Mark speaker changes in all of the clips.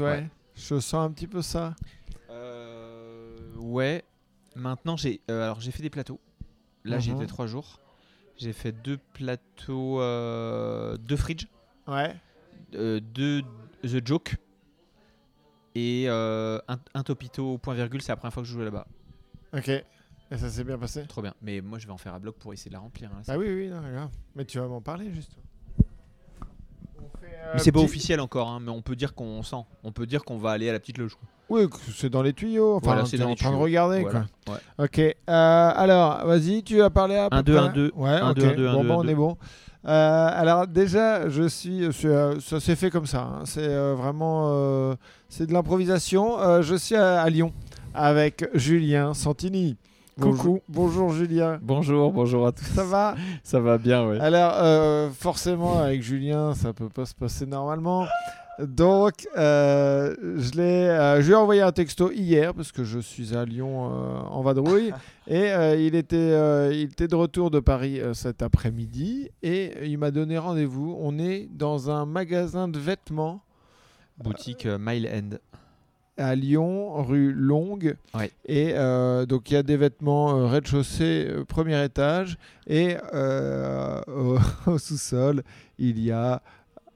Speaker 1: ouais.
Speaker 2: Ouais.
Speaker 1: Je sens un petit peu ça.
Speaker 2: Euh, ouais. Maintenant, j'ai euh, alors j'ai fait des plateaux. Là, j'ai
Speaker 1: Mhm.
Speaker 2: été trois jours. J'ai fait deux plateaux, euh, deux fridge,
Speaker 1: Ouais.
Speaker 2: euh, deux The Joke et un, un Topito point virgule. C'est la première fois que je jouais là-bas.
Speaker 1: Ok. Et ça s'est bien passé
Speaker 2: Trop bien. Mais moi, je vais en faire un bloc pour essayer de la remplir. hein,
Speaker 1: Ah oui, oui, non. Mais tu vas m'en parler juste.
Speaker 2: Mais c'est pas officiel encore, hein, mais on peut dire qu'on sent. On peut dire qu'on va aller à la petite loge.
Speaker 1: Oui, c'est dans les tuyaux. Enfin,
Speaker 2: Voilà, c'est
Speaker 1: es
Speaker 2: dans
Speaker 1: en
Speaker 2: les
Speaker 1: train de
Speaker 2: tuyaux.
Speaker 1: regarder.
Speaker 2: Voilà. Ouais.
Speaker 1: Quoi. Ok. euh, alors, vas-y, tu as parlé à peu
Speaker 2: Un, deux,
Speaker 1: près
Speaker 2: un, deux.
Speaker 1: Ouais,
Speaker 2: Un,
Speaker 1: ok.
Speaker 2: deux, un, deux, un,
Speaker 1: bon,
Speaker 2: deux, un,
Speaker 1: on est bon. Euh, alors déjà, je suis, c'est, euh, ça s'est fait comme ça. hein. C'est euh, vraiment, euh, c'est de l'improvisation. Euh, je suis à, à Lyon avec Julien Santini. Coucou, bonjour Julien.
Speaker 2: Bonjour, bonjour à tous.
Speaker 1: Ça va
Speaker 2: Ça va bien, ouais.
Speaker 1: Alors, euh, forcément, avec Julien, ça peut pas se passer normalement. Donc, euh, je, l'ai, euh, je lui ai envoyé un texto hier parce que je suis à Lyon euh, en vadrouille et euh, il, était, euh, il était de retour de Paris euh, cet après-midi et il m'a donné rendez-vous. On est dans un magasin de vêtements
Speaker 2: Boutique euh, Mile End.
Speaker 1: À Lyon, rue Longue. Et euh, donc il y a des vêtements euh, rez-de-chaussée, euh, premier étage. Et au, au sous-sol, il y a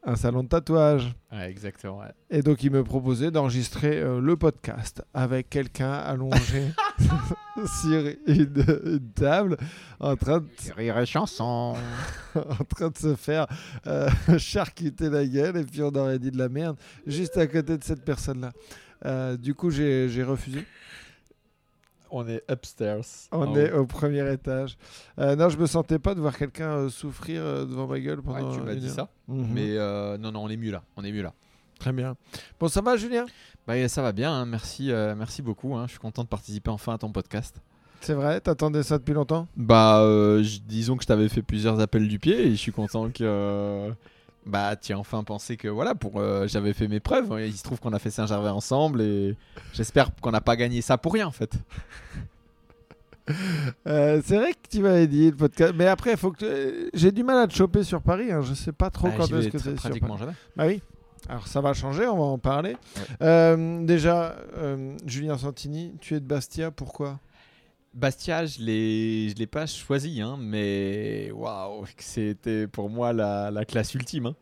Speaker 1: un salon de tatouage.
Speaker 2: Ouais, exactement. ouais.
Speaker 1: Et donc il me proposait d'enregistrer le podcast avec quelqu'un allongé sur une, une table en train de
Speaker 2: Rire et chanson.
Speaker 1: en train de se faire charcuter la gueule et puis on aurait dit de la merde juste à côté de cette personne-là. Euh, du coup, j'ai refusé.
Speaker 2: On est upstairs.
Speaker 1: On est au premier étage. Euh, non, je me sentais pas de voir quelqu'un euh, souffrir devant ma gueule pendant
Speaker 2: Ouais, tu m'as dit
Speaker 1: heure.
Speaker 2: ça.
Speaker 1: Mhm.
Speaker 2: Mais euh, non, non, on est mieux là. On est mieux là.
Speaker 1: Très bien. Bon, ça va, Julien?
Speaker 2: Bah, ça va bien. hein. Merci, euh, merci beaucoup. hein. Je suis content de participer enfin à ton podcast.
Speaker 1: C'est vrai? T'attendais ça depuis longtemps?
Speaker 2: Bah, disons que je t'avais fait plusieurs appels du pied et je suis content que. Euh, bah, tu as enfin pensé que voilà, pour euh, j'avais fait mes preuves. hein. Il se trouve qu'on a fait Saint-Gervais ensemble et j'espère qu'on n'a pas gagné ça pour rien en fait.
Speaker 1: Euh, C'est vrai que tu m'avais dit le podcast. Mais après, faut que tu- j'ai du mal à te choper sur Paris. hein. Je sais pas trop
Speaker 2: Bah,
Speaker 1: quand est-ce que c'est sur
Speaker 2: pratiquement
Speaker 1: Paris.
Speaker 2: jamais.
Speaker 1: Bah oui. Alors ça va changer, on va en parler.
Speaker 2: Ouais.
Speaker 1: Euh, déjà, euh, Julien Santini, tu es de Bastia, pourquoi?
Speaker 2: Bastia, je l'ai, je l'ai pas choisi, hein, mais waouh, c'était pour moi la, la classe ultime. hein.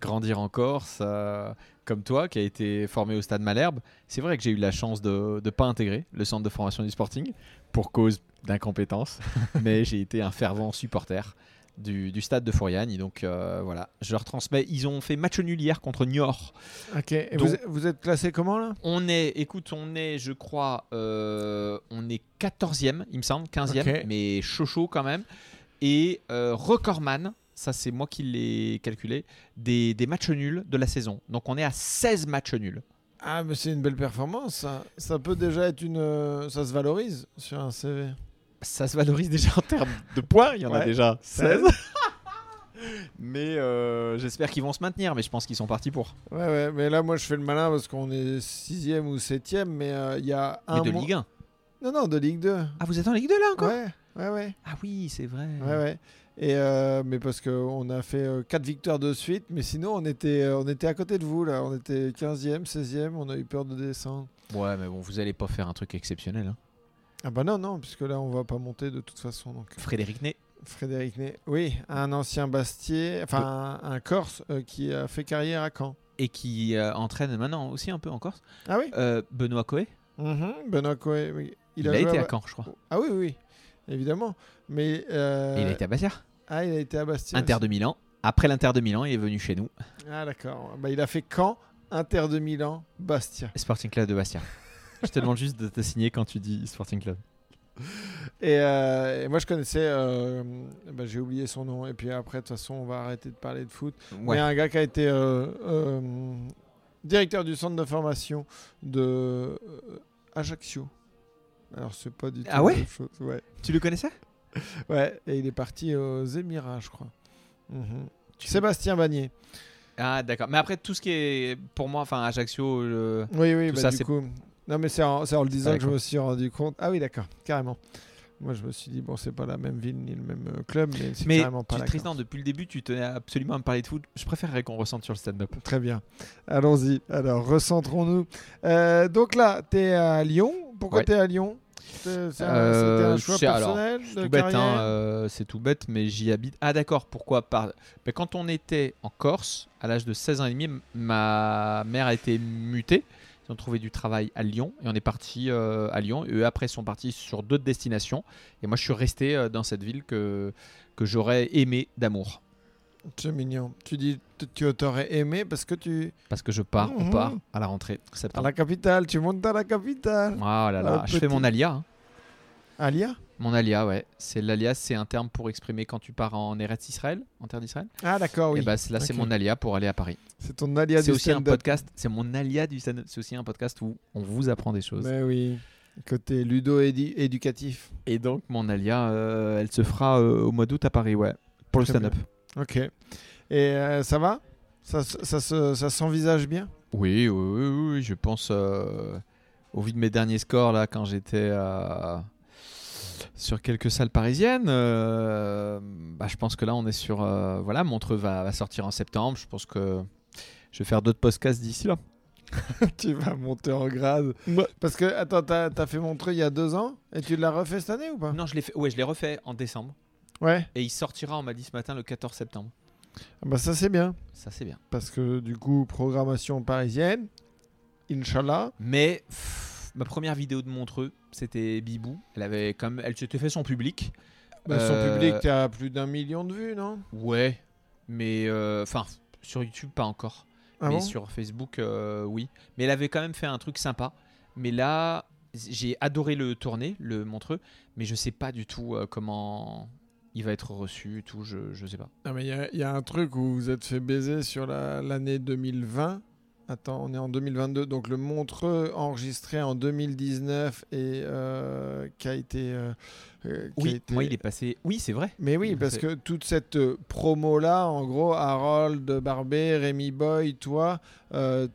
Speaker 2: Grandir en Corse, euh, comme toi, qui a été formé au Stade Malherbe. C'est vrai que j'ai eu la chance de ne pas intégrer le centre de formation du Sporting pour cause d'incompétence, mais j'ai été un fervent supporter du, du stade de Foriani. Donc euh, voilà, je leur transmets. Ils ont fait match nul hier contre Niort.
Speaker 1: Ok. Et
Speaker 2: Donc-
Speaker 1: vous, êtes- vous êtes classé comment là?
Speaker 2: On est, écoute, on est, je crois, euh, on est 14e, il me semble, 15e,
Speaker 1: Ok.
Speaker 2: mais chaud chaud quand même. Et euh, recordman, ça c'est moi qui l'ai calculé, des, des matchs nuls de la saison. Donc on est à 16 matchs nuls.
Speaker 1: Ah, mais c'est une belle performance. Ça, ça peut déjà être une. euh, Ça se valorise sur un CV.
Speaker 2: Ça se valorise déjà en termes de points, il y en a déjà 16. mais euh, j'espère qu'ils vont se maintenir, mais je pense qu'ils sont partis pour.
Speaker 1: Ouais, ouais. Mais là, moi, je fais le malin parce qu'on est sixième ou septième, mais euh, il y a un.
Speaker 2: mais de Ligue 1.
Speaker 1: Non, non, de Ligue 2.
Speaker 2: Ah, vous êtes en Ligue 2 là encore?
Speaker 1: Ouais, ouais, ouais.
Speaker 2: Ah oui, c'est vrai.
Speaker 1: Ouais, ouais. Et euh, mais parce qu'on a fait 4 victoires de suite, mais sinon on était, euh, on était à côté de vous là, on était 15e, 16e, on a eu peur de descendre.
Speaker 2: Ouais, mais bon, vous allez pas faire un truc exceptionnel. Hein.
Speaker 1: Ah bah non, non, puisque là on va pas monter de toute façon. Donc
Speaker 2: Frédéric Ney.
Speaker 1: Frédéric Ney, oui, un ancien Bastier, enfin un, un Corse euh, qui a fait carrière à Caen.
Speaker 2: et qui euh, entraîne maintenant aussi un peu en Corse.
Speaker 1: Ah oui
Speaker 2: Euh, Benoît Coé,
Speaker 1: Mhm, Benoît Coé, oui.
Speaker 2: il, a, été à Caen, je crois.
Speaker 1: Ah oui, oui, évidemment. Mais euh,
Speaker 2: il a été à Bastia.
Speaker 1: ah, il a été à Bastia.
Speaker 2: Inter
Speaker 1: aussi.
Speaker 2: de Milan. Après l'Inter de Milan, il est venu chez nous.
Speaker 1: Ah d'accord. Bah, il a fait Caen, Inter de Milan, Bastia.
Speaker 2: Sporting Club de Bastia. je te demande juste de te signer quand tu dis Sporting Club.
Speaker 1: Et, euh, et moi, je connaissais. euh, bah, J'ai oublié son nom. Et puis après, de toute façon, on va arrêter de parler de foot.
Speaker 2: Ouais.
Speaker 1: Mais un gars qui a été euh, directeur du centre de formation de Ajaccio. Alors, c'est pas du tout
Speaker 2: Ah
Speaker 1: la
Speaker 2: ouais
Speaker 1: même chose. Ouais.
Speaker 2: Tu le connaissais?
Speaker 1: Ouais. Et il est parti aux Émirats, je crois. Mhm.
Speaker 2: Tu-
Speaker 1: Sébastien Bagné.
Speaker 2: Ah d'accord. Mais après tout ce qui est pour moi, enfin Ajaccio,
Speaker 1: Oui, oui,
Speaker 2: Tout
Speaker 1: bah,
Speaker 2: ça,
Speaker 1: du
Speaker 2: c'est-
Speaker 1: coup. Non, mais c'est en, le disant
Speaker 2: Ah,
Speaker 1: que je me suis rendu compte. Ah oui, d'accord, carrément. Moi, je me suis dit, bon, c'est pas la même ville ni le même euh, club, mais c'est
Speaker 2: Mais
Speaker 1: carrément pas la
Speaker 2: Tristan, depuis le début, tu tenais absolument à me parler de foot. Je préférerais qu'on ressente sur le stand-up.
Speaker 1: Très bien. Allons-y. Alors, recentrons-nous. Euh, donc là, tu es à Lyon. Pourquoi
Speaker 2: Ouais.
Speaker 1: tu es à Lyon? Un,
Speaker 2: Euh,
Speaker 1: c'était un choix personnel
Speaker 2: C'est
Speaker 1: de
Speaker 2: tout bête, hein, euh, tout bête, mais j'y habite. Ah d'accord, pourquoi par... Ben, Quand on était en Corse, à l'âge de 16 ans et demi, ma mère a été mutée. Ils ont trouvé du travail à Lyon et on est parti euh, à Lyon. Et eux, après, sont partis sur d'autres destinations. Et moi, je suis resté euh, dans cette ville que, que j'aurais aimé d'amour.
Speaker 1: C'est mignon. Tu dis que tu t'aurais aimé parce que tu.
Speaker 2: Parce que je pars, on
Speaker 1: Mhm.
Speaker 2: part à la rentrée
Speaker 1: À
Speaker 2: septembre.
Speaker 1: la capitale, tu montes à la capitale.
Speaker 2: Oh là là,
Speaker 1: Ah,
Speaker 2: je fais mon alia. hein.
Speaker 1: Alia
Speaker 2: Mon alia, ouais. C'est l'alias, c'est un terme pour exprimer quand tu pars en Eretz Israël, en terre d'Israël.
Speaker 1: Ah, d'accord, oui.
Speaker 2: Et bah c'est- là, c'est mon alia pour aller à Paris.
Speaker 1: C'est ton alia du
Speaker 2: aussi un
Speaker 1: stand-up.
Speaker 2: podcast, c'est mon alia du stand C'est aussi un podcast où on vous apprend des choses.
Speaker 1: Mais oui. Côté ludo-éducatif.
Speaker 2: Et donc, mon alia, euh, elle se fera euh, au mois d'août à Paris, ouais. Pour le stand-up.
Speaker 1: Ok. Et euh, ça va? Ça, ça, se- ça s'envisage bien?
Speaker 2: Oui, oui, oui, je pense, au vu de mes derniers scores, là, quand j'étais euh, sur quelques salles parisiennes, euh, bah, je pense que là, on est sur. euh, voilà, Montreux va, va sortir en septembre. Je pense que je vais faire d'autres podcasts d'ici là.
Speaker 1: Tu vas monter en grade. Parce que, attends, t'as as fait Montreux il y a deux ans et tu l'as refait cette année ou pas?
Speaker 2: Non, je l'ai fait. Ouais, je l'ai refait en décembre.
Speaker 1: Ouais.
Speaker 2: Et il sortira, on m'a dit ce matin, le 14 septembre.
Speaker 1: Ah Bah ça c'est bien.
Speaker 2: Ça, c'est bien.
Speaker 1: Parce que du coup, programmation parisienne, Inch'Allah.
Speaker 2: Mais pff, ma première vidéo de Montreux, c'était Bibou. Elle avait comme elle s'était fait son public.
Speaker 1: Bah, Son
Speaker 2: Euh,
Speaker 1: public, t'as plus d'un million de vues, non?
Speaker 2: Ouais, mais euh, enfin sur YouTube pas encore.
Speaker 1: Ah
Speaker 2: mais
Speaker 1: bon?
Speaker 2: sur Facebook, euh, oui. Mais elle avait quand même fait un truc sympa. Mais là, j'ai adoré le tourner, le Montreux, mais je sais pas du tout euh, comment il va être reçu tout. Je, je sais pas.
Speaker 1: Mais il y a- il y, a un truc où vous êtes fait baiser sur la- l'année 2020. Attends, on est en 2022. Donc le Montreux enregistré en 2019 et euh, qui a été. euh, euh, a
Speaker 2: Oui,
Speaker 1: été-
Speaker 2: moi il est passé. Oui, c'est vrai.
Speaker 1: Mais oui, parce que toute cette euh, promo-là, en gros, Harold Barbet, Rémi Boy, toi,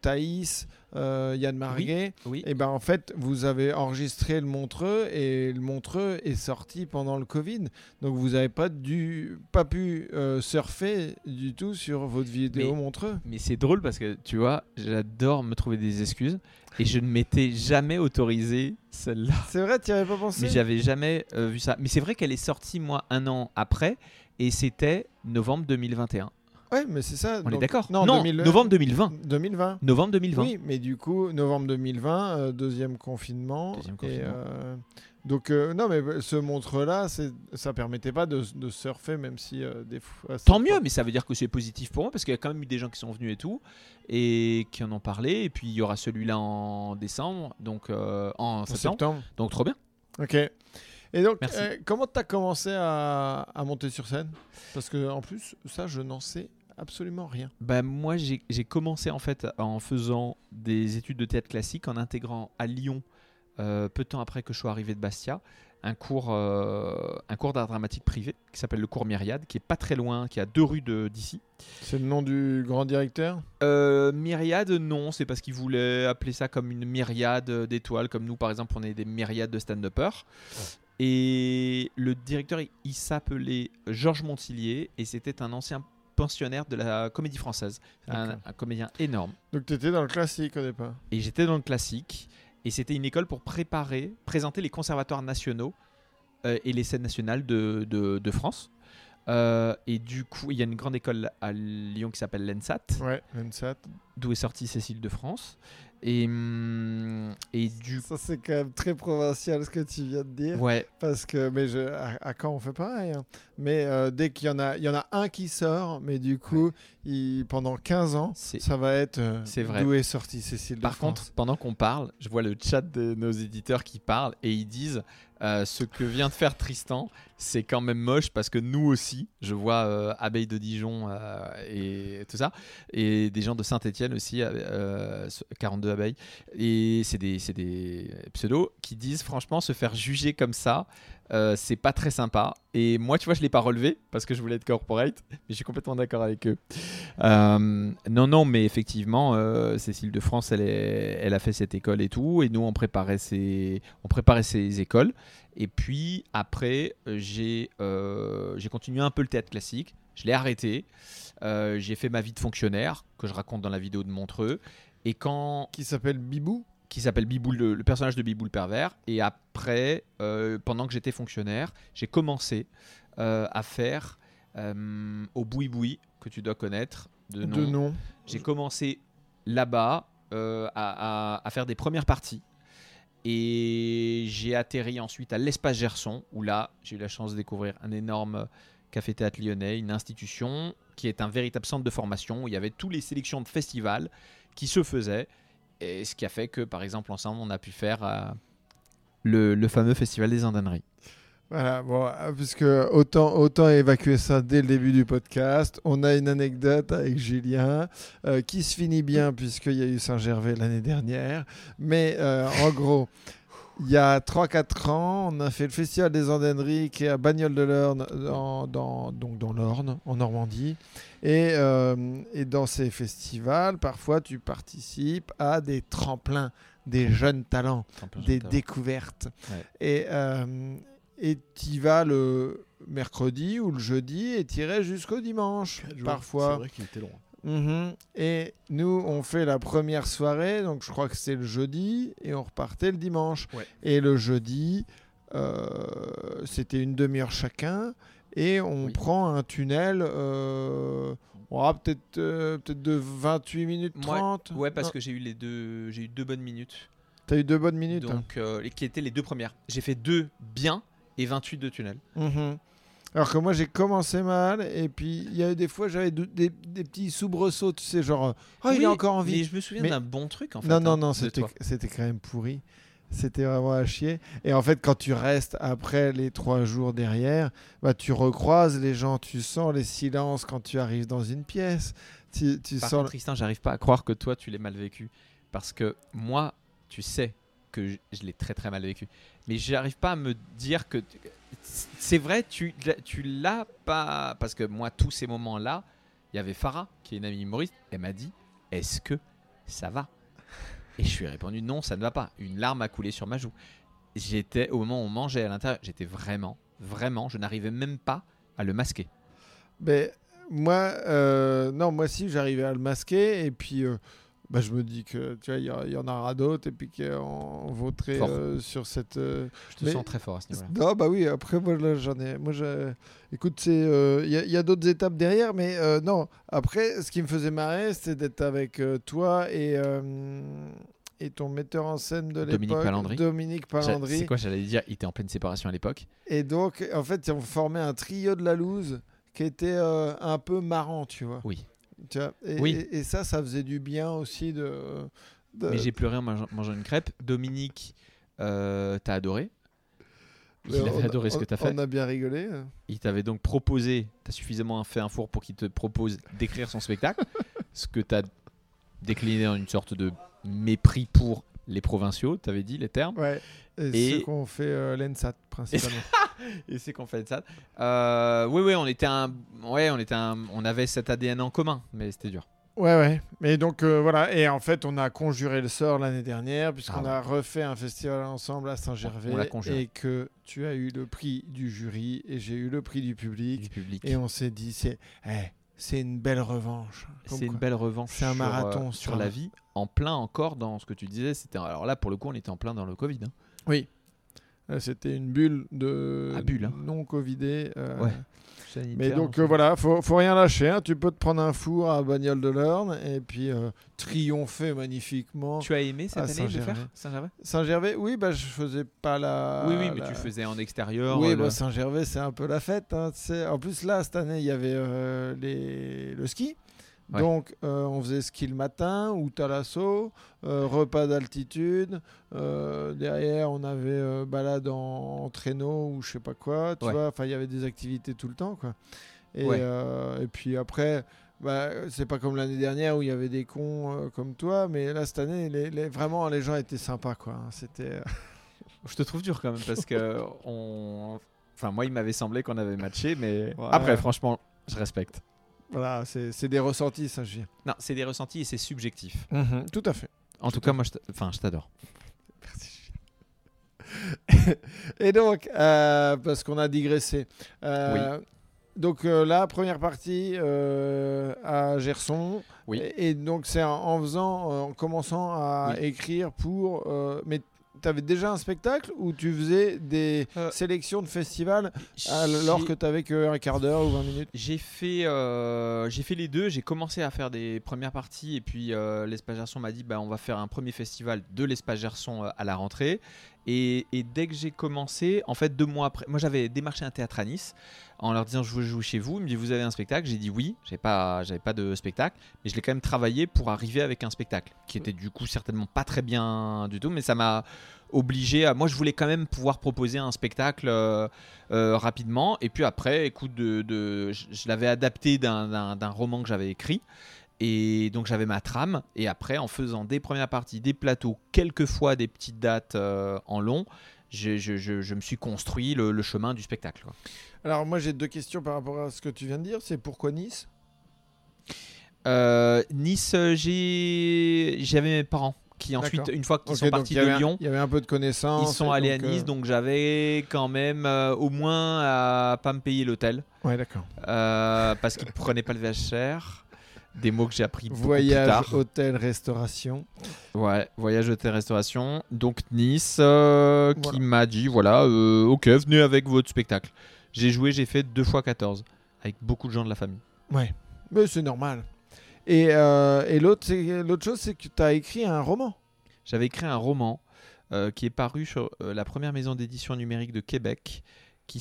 Speaker 1: Thaïs, euh, Yann Marguet,
Speaker 2: Oui.
Speaker 1: et ben en fait, vous avez enregistré le Montreux et le Montreux est sorti pendant le Covid. Donc vous n'avez pas, dû, pas pu euh, surfer du tout sur votre vidéo
Speaker 2: Mais-
Speaker 1: Montreux.
Speaker 2: Mais c'est drôle parce que tu vois, j'adore me trouver des excuses et je ne m'étais jamais autorisé celle-là.
Speaker 1: C'est vrai, tu n'y avais pas pensé
Speaker 2: Mais j'avais jamais euh, vu ça. Mais c'est vrai qu'elle est sortie moi un an après et c'était novembre 2021.
Speaker 1: Ouais, mais c'est ça.
Speaker 2: On est d'accord
Speaker 1: Non, 2000
Speaker 2: novembre 2020.
Speaker 1: 2020.
Speaker 2: Novembre 2020.
Speaker 1: Oui, mais du coup, novembre 2020, euh, deuxième confinement.
Speaker 2: Deuxième
Speaker 1: et,
Speaker 2: confinement.
Speaker 1: euh, donc, euh, non, mais ce montre-là, ça permettait pas de, de surfer, même si des fois.
Speaker 2: Tant
Speaker 1: c'est
Speaker 2: mieux,
Speaker 1: pas-
Speaker 2: mais ça veut dire que c'est positif pour moi parce qu'il y a quand même eu des gens qui sont venus et tout et qui en ont parlé. Et puis il y aura celui-là en décembre, donc en
Speaker 1: En
Speaker 2: septembre.
Speaker 1: septembre.
Speaker 2: Donc trop bien.
Speaker 1: Ok. Et donc, euh, comment tu as commencé à, à monter sur scène? Parce que en plus, ça, je n'en sais absolument rien.
Speaker 2: Bah, moi, j'ai commencé en fait en faisant des études de théâtre classique, en intégrant à Lyon, euh, peu de temps après que je sois arrivé de Bastia, un cours, euh, un cours d'art dramatique privé qui s'appelle le cours Myriade, qui est pas très loin, qui est à deux rues de- d'ici.
Speaker 1: C'est le nom du grand directeur?
Speaker 2: Euh, myriade, non, c'est parce qu'ils voulaient appeler ça comme une myriade d'étoiles, comme nous par exemple, on est des myriades de stand-uppers. Et le directeur, il- s'appelait Georges Montillier et c'était un ancien pensionnaire de la comédie française, un, comédien énorme.
Speaker 1: Donc, tu étais dans le classique au départ.
Speaker 2: Et j'étais dans le classique. Et c'était une école pour préparer, présenter les conservatoires nationaux euh, et les scènes nationales de, de- de France. Euh, et du coup, il y a une grande école à Lyon qui s'appelle l'ENSAT,
Speaker 1: Ouais, l'ENSAT.
Speaker 2: d'où est sortie Cécile de France. Et, hum, et du
Speaker 1: Ça, c'est quand même très provincial ce que tu viens de dire.
Speaker 2: Ouais,
Speaker 1: Parce que, mais je, à, à Caen, on fait pareil. hein. Mais euh, dès qu'il y en a, il y en a un qui sort, mais du coup, il, pendant 15 ans, ça va être euh,
Speaker 2: c'est vrai.
Speaker 1: d'où est sorti Cécile
Speaker 2: Par contre, pendant qu'on parle, je vois le chat de nos éditeurs qui parlent et ils disent euh, ce que vient de faire Tristan, c'est quand même moche parce que nous aussi, je vois euh, Abeille de Dijon euh, et tout ça, et des gens de Saint-Etienne aussi, euh, 42 42 abeilles. Et c'est des, des pseudos qui disent franchement se faire juger comme ça, euh, c'est pas très sympa. Et moi, tu vois, je l'ai pas relevé parce que je voulais être corporate, mais je suis complètement d'accord avec eux. Euh, non, non, mais effectivement, euh, Cécile de France, elle, elle a fait cette école et tout, et nous, on préparait ces, on préparait écoles. Et puis après, j'ai j'ai continué un peu le théâtre classique. Je l'ai arrêté. J'ai fait ma vie de fonctionnaire que je raconte dans la vidéo de Montreux. Et quand
Speaker 1: Qui s'appelle Bibou?
Speaker 2: Qui s'appelle Bibou, le, le personnage de Bibou le pervers. Et après, euh, pendant que j'étais fonctionnaire, j'ai commencé euh, à faire euh, au Boui Boui, que tu dois connaître de nom. J'ai commencé là-bas à, à- à faire des premières parties. Et j'ai atterri ensuite à l'Espace Gerson, où là, j'ai eu la chance de découvrir un énorme café-théâtre lyonnais, une institution qui est un véritable centre de formation, où il y avait toutes les sélections de festivals qui se faisaient. Et ce qui a fait que, par exemple, ensemble, on a pu faire euh, le, fameux Festival des Indonneries.
Speaker 1: Voilà, bon, euh, puisque autant, autant évacuer ça dès le début du podcast. On a une anecdote avec Julien euh, qui se finit bien puisqu'il y a eu Saint-Gervais l'année dernière. Mais en gros, il y a 3-4 ans, on a fait le Festival des Andonneries qui est à Bagnoles de l'Orne, dans, dans, donc dans l'Orne, en Normandie. Et, euh, et dans ces festivals, parfois, tu participes à des tremplins, des jeunes talents des découvertes.
Speaker 2: Ouais.
Speaker 1: Et euh, et tu vas le mercredi ou le jeudi et irais jusqu'au dimanche
Speaker 3: C'est
Speaker 1: parfois.
Speaker 3: vrai qu'il était long.
Speaker 1: Mhm. Et nous, on fait la première soirée, donc je crois que c'est le jeudi, et on repartait le dimanche.
Speaker 3: Ouais.
Speaker 1: Et le jeudi, euh, c'était une demi-heure chacun, et on
Speaker 2: Oui.
Speaker 1: prend un tunnel, euh, on aura peut-être euh, peut-être de 28 minutes
Speaker 2: Ouais,
Speaker 1: 30.
Speaker 2: Ouais, parce que j'ai eu les deux, j'ai eu deux bonnes minutes.
Speaker 1: Tu as eu deux bonnes minutes. hein.
Speaker 2: Donc, euh, qui étaient les deux premières. J'ai fait deux bien et 28 de tunnel.
Speaker 1: Mhm. Alors que moi j'ai commencé mal et puis il y a eu des fois j'avais de- des, des petits soubresauts, tu sais, genre oh il
Speaker 2: Oui,
Speaker 1: a encore envie.
Speaker 2: Mais je me souviens
Speaker 1: Mais-
Speaker 2: d'un bon truc en fait.
Speaker 1: non non
Speaker 2: hein,
Speaker 1: non c'était quand même pourri. C'était vraiment à chier. Et en fait quand tu restes après les trois jours derrière, bah tu recroises les gens, tu sens les silences quand tu arrives dans une pièce. Tu, tu
Speaker 2: Par
Speaker 1: sens.
Speaker 2: contre, Tristan, j'arrive pas à croire que toi tu l'aies mal vécu. Parce que moi, tu sais que je, je l'ai très très mal vécu. Mais j'arrive pas à me dire que. C'est vrai, tu, tu l'as pas. Parce que moi, tous ces moments-là, il y avait Farah, qui est une amie humoriste, elle m'a dit Est-ce que ça va? Et je lui ai répondu Non, ça ne va pas. Une larme a coulé sur ma joue. J'étais, au moment où on mangeait à l'intérieur, j'étais vraiment, vraiment, je n'arrivais même pas à le masquer.
Speaker 1: Mais moi, euh, non, moi si j'arrivais à le masquer et puis euh, bah, je me dis que tu vois, il y, en aura d'autres et puis qu'on voterait euh, sur cette. euh,
Speaker 2: Je te
Speaker 1: Mais-
Speaker 2: sens très fort à ce niveau-là.
Speaker 1: Non, bah oui, après moi là j'en ai. Moi, je- écoute, euh, Il y a, d'autres étapes derrière, mais non. Après, ce qui me faisait marrer, c'était d'être avec toi et. et ton metteur en scène de
Speaker 2: Dominique
Speaker 1: l'époque,
Speaker 2: Palandry.
Speaker 1: Dominique Palandry.
Speaker 2: C'est quoi, j'allais dire, il était en pleine séparation à l'époque.
Speaker 1: Et donc, en fait, on formait un trio de la loose qui était euh, un peu marrant, tu vois.
Speaker 2: Oui.
Speaker 1: Tu vois, et,
Speaker 2: Oui.
Speaker 1: et- et ça, ça faisait du bien aussi de. de-
Speaker 2: Mais j'ai pleuré en mangeant, une crêpe. Dominique, euh, t'as adoré. Il avait
Speaker 1: on-
Speaker 2: adoré ce
Speaker 1: on-
Speaker 2: que t'as fait.
Speaker 1: On a bien rigolé. hein.
Speaker 2: Il t'avait donc proposé, t'as suffisamment fait un four pour qu'il te propose d'écrire son spectacle. ce que t'as décliné en une sorte de mépris pour les provinciaux, t'avais dit les termes.
Speaker 1: Ouais. Et,
Speaker 2: Et-
Speaker 1: ce qu'on fait euh, l'ENSAT, principalement.
Speaker 2: Et c'est qu'on fait ça. Euh, oui, oui, on était un, ouais, on était un, on avait cet ADN en commun, mais c'était dur.
Speaker 1: ouais, ouais. Mais donc, euh, voilà. Et en fait, on a conjuré le sort l'année dernière, puisqu'on
Speaker 2: Ah
Speaker 1: a refait un festival ensemble à Saint-Gervais.
Speaker 2: On l'a conjuré.
Speaker 1: Et que tu as eu le prix du jury et j'ai eu le prix du public.
Speaker 2: Du public.
Speaker 1: Et on s'est dit, c'est eh, c'est une belle revanche.
Speaker 2: C'est une belle revanche
Speaker 1: C'est un
Speaker 2: sur, euh,
Speaker 1: marathon,
Speaker 2: sur,
Speaker 1: sur
Speaker 2: la vie, en plein encore dans ce que tu disais. C'était alors là pour le coup on était en plein dans le Covid. hein.
Speaker 1: Oui. Euh, C'était une bulle de
Speaker 2: Ah, bulle, hein.
Speaker 1: non covidé. euh,
Speaker 2: Ouais.
Speaker 1: Mais donc euh, voilà, faut, faut rien lâcher. hein. Tu peux te prendre un four à Bagnole de l'Orne et puis euh, triompher magnifiquement.
Speaker 2: Tu as aimé cette année de
Speaker 1: Saint-Gervais.
Speaker 2: faire Saint-Gervais
Speaker 1: Saint-Gervais, oui, bah je faisais pas la.
Speaker 2: Oui, oui, mais
Speaker 1: la-
Speaker 2: tu faisais en extérieur.
Speaker 1: Oui,
Speaker 2: euh,
Speaker 1: bah, Saint-Gervais, c'est un peu la fête. hein. En plus, là, cette année, il y avait euh, les... le ski.
Speaker 2: Ouais.
Speaker 1: Donc, euh, on faisait ski le matin ou talasso, euh, repas d'altitude. euh, derrière, on avait balade en, en traîneau ou je sais pas quoi. Tu
Speaker 2: Ouais.
Speaker 1: vois, enfin, il y avait des activités tout le temps, quoi. Et,
Speaker 2: Ouais.
Speaker 1: et puis après, bah, c'est pas comme l'année dernière où il y avait des cons comme toi, mais là cette année, les, les- vraiment les gens étaient sympas quoi. hein. C'était.
Speaker 2: Je te trouve dur quand même parce que on... enfin moi il m'avait semblé qu'on avait matché, mais après franchement je respecte.
Speaker 1: Voilà, c'est des ressentis, ça, je viens.
Speaker 2: Non, c'est des ressentis et c'est subjectif.
Speaker 1: Tout à fait.
Speaker 2: En tout cas, moi, je enfin, je t'adore.
Speaker 1: Et donc, euh, parce qu'on a digressé. euh, Donc euh, là, première partie euh, à Gerson.
Speaker 2: Oui.
Speaker 1: Et, et donc c'est en, en faisant, en commençant à
Speaker 2: Oui.
Speaker 1: écrire pour. mais tu avais déjà un spectacle ou tu faisais des
Speaker 2: Euh,
Speaker 1: sélections de festivals alors que tu avais que un quart d'heure ou 20 minutes?
Speaker 2: J'ai fait, euh, j'ai fait les deux. J'ai commencé à faire des premières parties et puis euh, l'Espace Gerson m'a dit bah, on va faire un premier festival de l'Espace Gerson euh, à la rentrée. Et, dès que j'ai commencé, en fait, deux mois après, moi j'avais démarché un théâtre à Nice en leur disant je veux jouer chez vous. Ils me dit vous avez un spectacle? J'ai dit oui. J'avais pas, j'avais pas de spectacle, mais je l'ai quand même travaillé pour arriver avec un spectacle qui était du coup certainement pas très bien du tout, mais ça m'a obligé à. Moi, je voulais quand même pouvoir proposer un spectacle euh, euh, rapidement. Et puis après, écoute, je, l'avais adapté d'un roman que j'avais écrit. Et donc j'avais ma trame. Et après, en faisant des premières parties, des plateaux, quelquefois des petites dates euh, en long, je, je- je- je me suis construit le, le chemin du spectacle. quoi.
Speaker 1: Alors moi j'ai deux questions par rapport à ce que tu viens de dire. C'est pourquoi Nice?
Speaker 2: Euh, nice, j'avais mes parents qui ensuite, une fois qu'ils
Speaker 1: Ok,
Speaker 2: sont partis de
Speaker 1: un-
Speaker 2: Lyon,
Speaker 1: Il y avait un peu de connaissances.
Speaker 2: ils sont allés à Nice.
Speaker 1: euh,
Speaker 2: Donc j'avais quand même euh, au moins à pas me payer l'hôtel.
Speaker 1: Ouais, d'accord.
Speaker 2: Euh, parce qu'ils prenaient pas le VHR. Des mots que j'ai appris beaucoup plus
Speaker 1: Voyage,
Speaker 2: tard.
Speaker 1: hôtel, restauration.
Speaker 2: Ouais, voyage hôtel restauration. Donc Nice euh, qui m'a dit voilà, euh, ok, venez avec votre spectacle. J'ai joué, j'ai fait deux fois 14 avec beaucoup de gens de la famille.
Speaker 1: Ouais, mais c'est normal. Et, euh, et l'autre, chose, c'est que tu as écrit un roman.
Speaker 2: J'avais écrit un roman qui est paru sur la première maison d'édition numérique de Québec, qui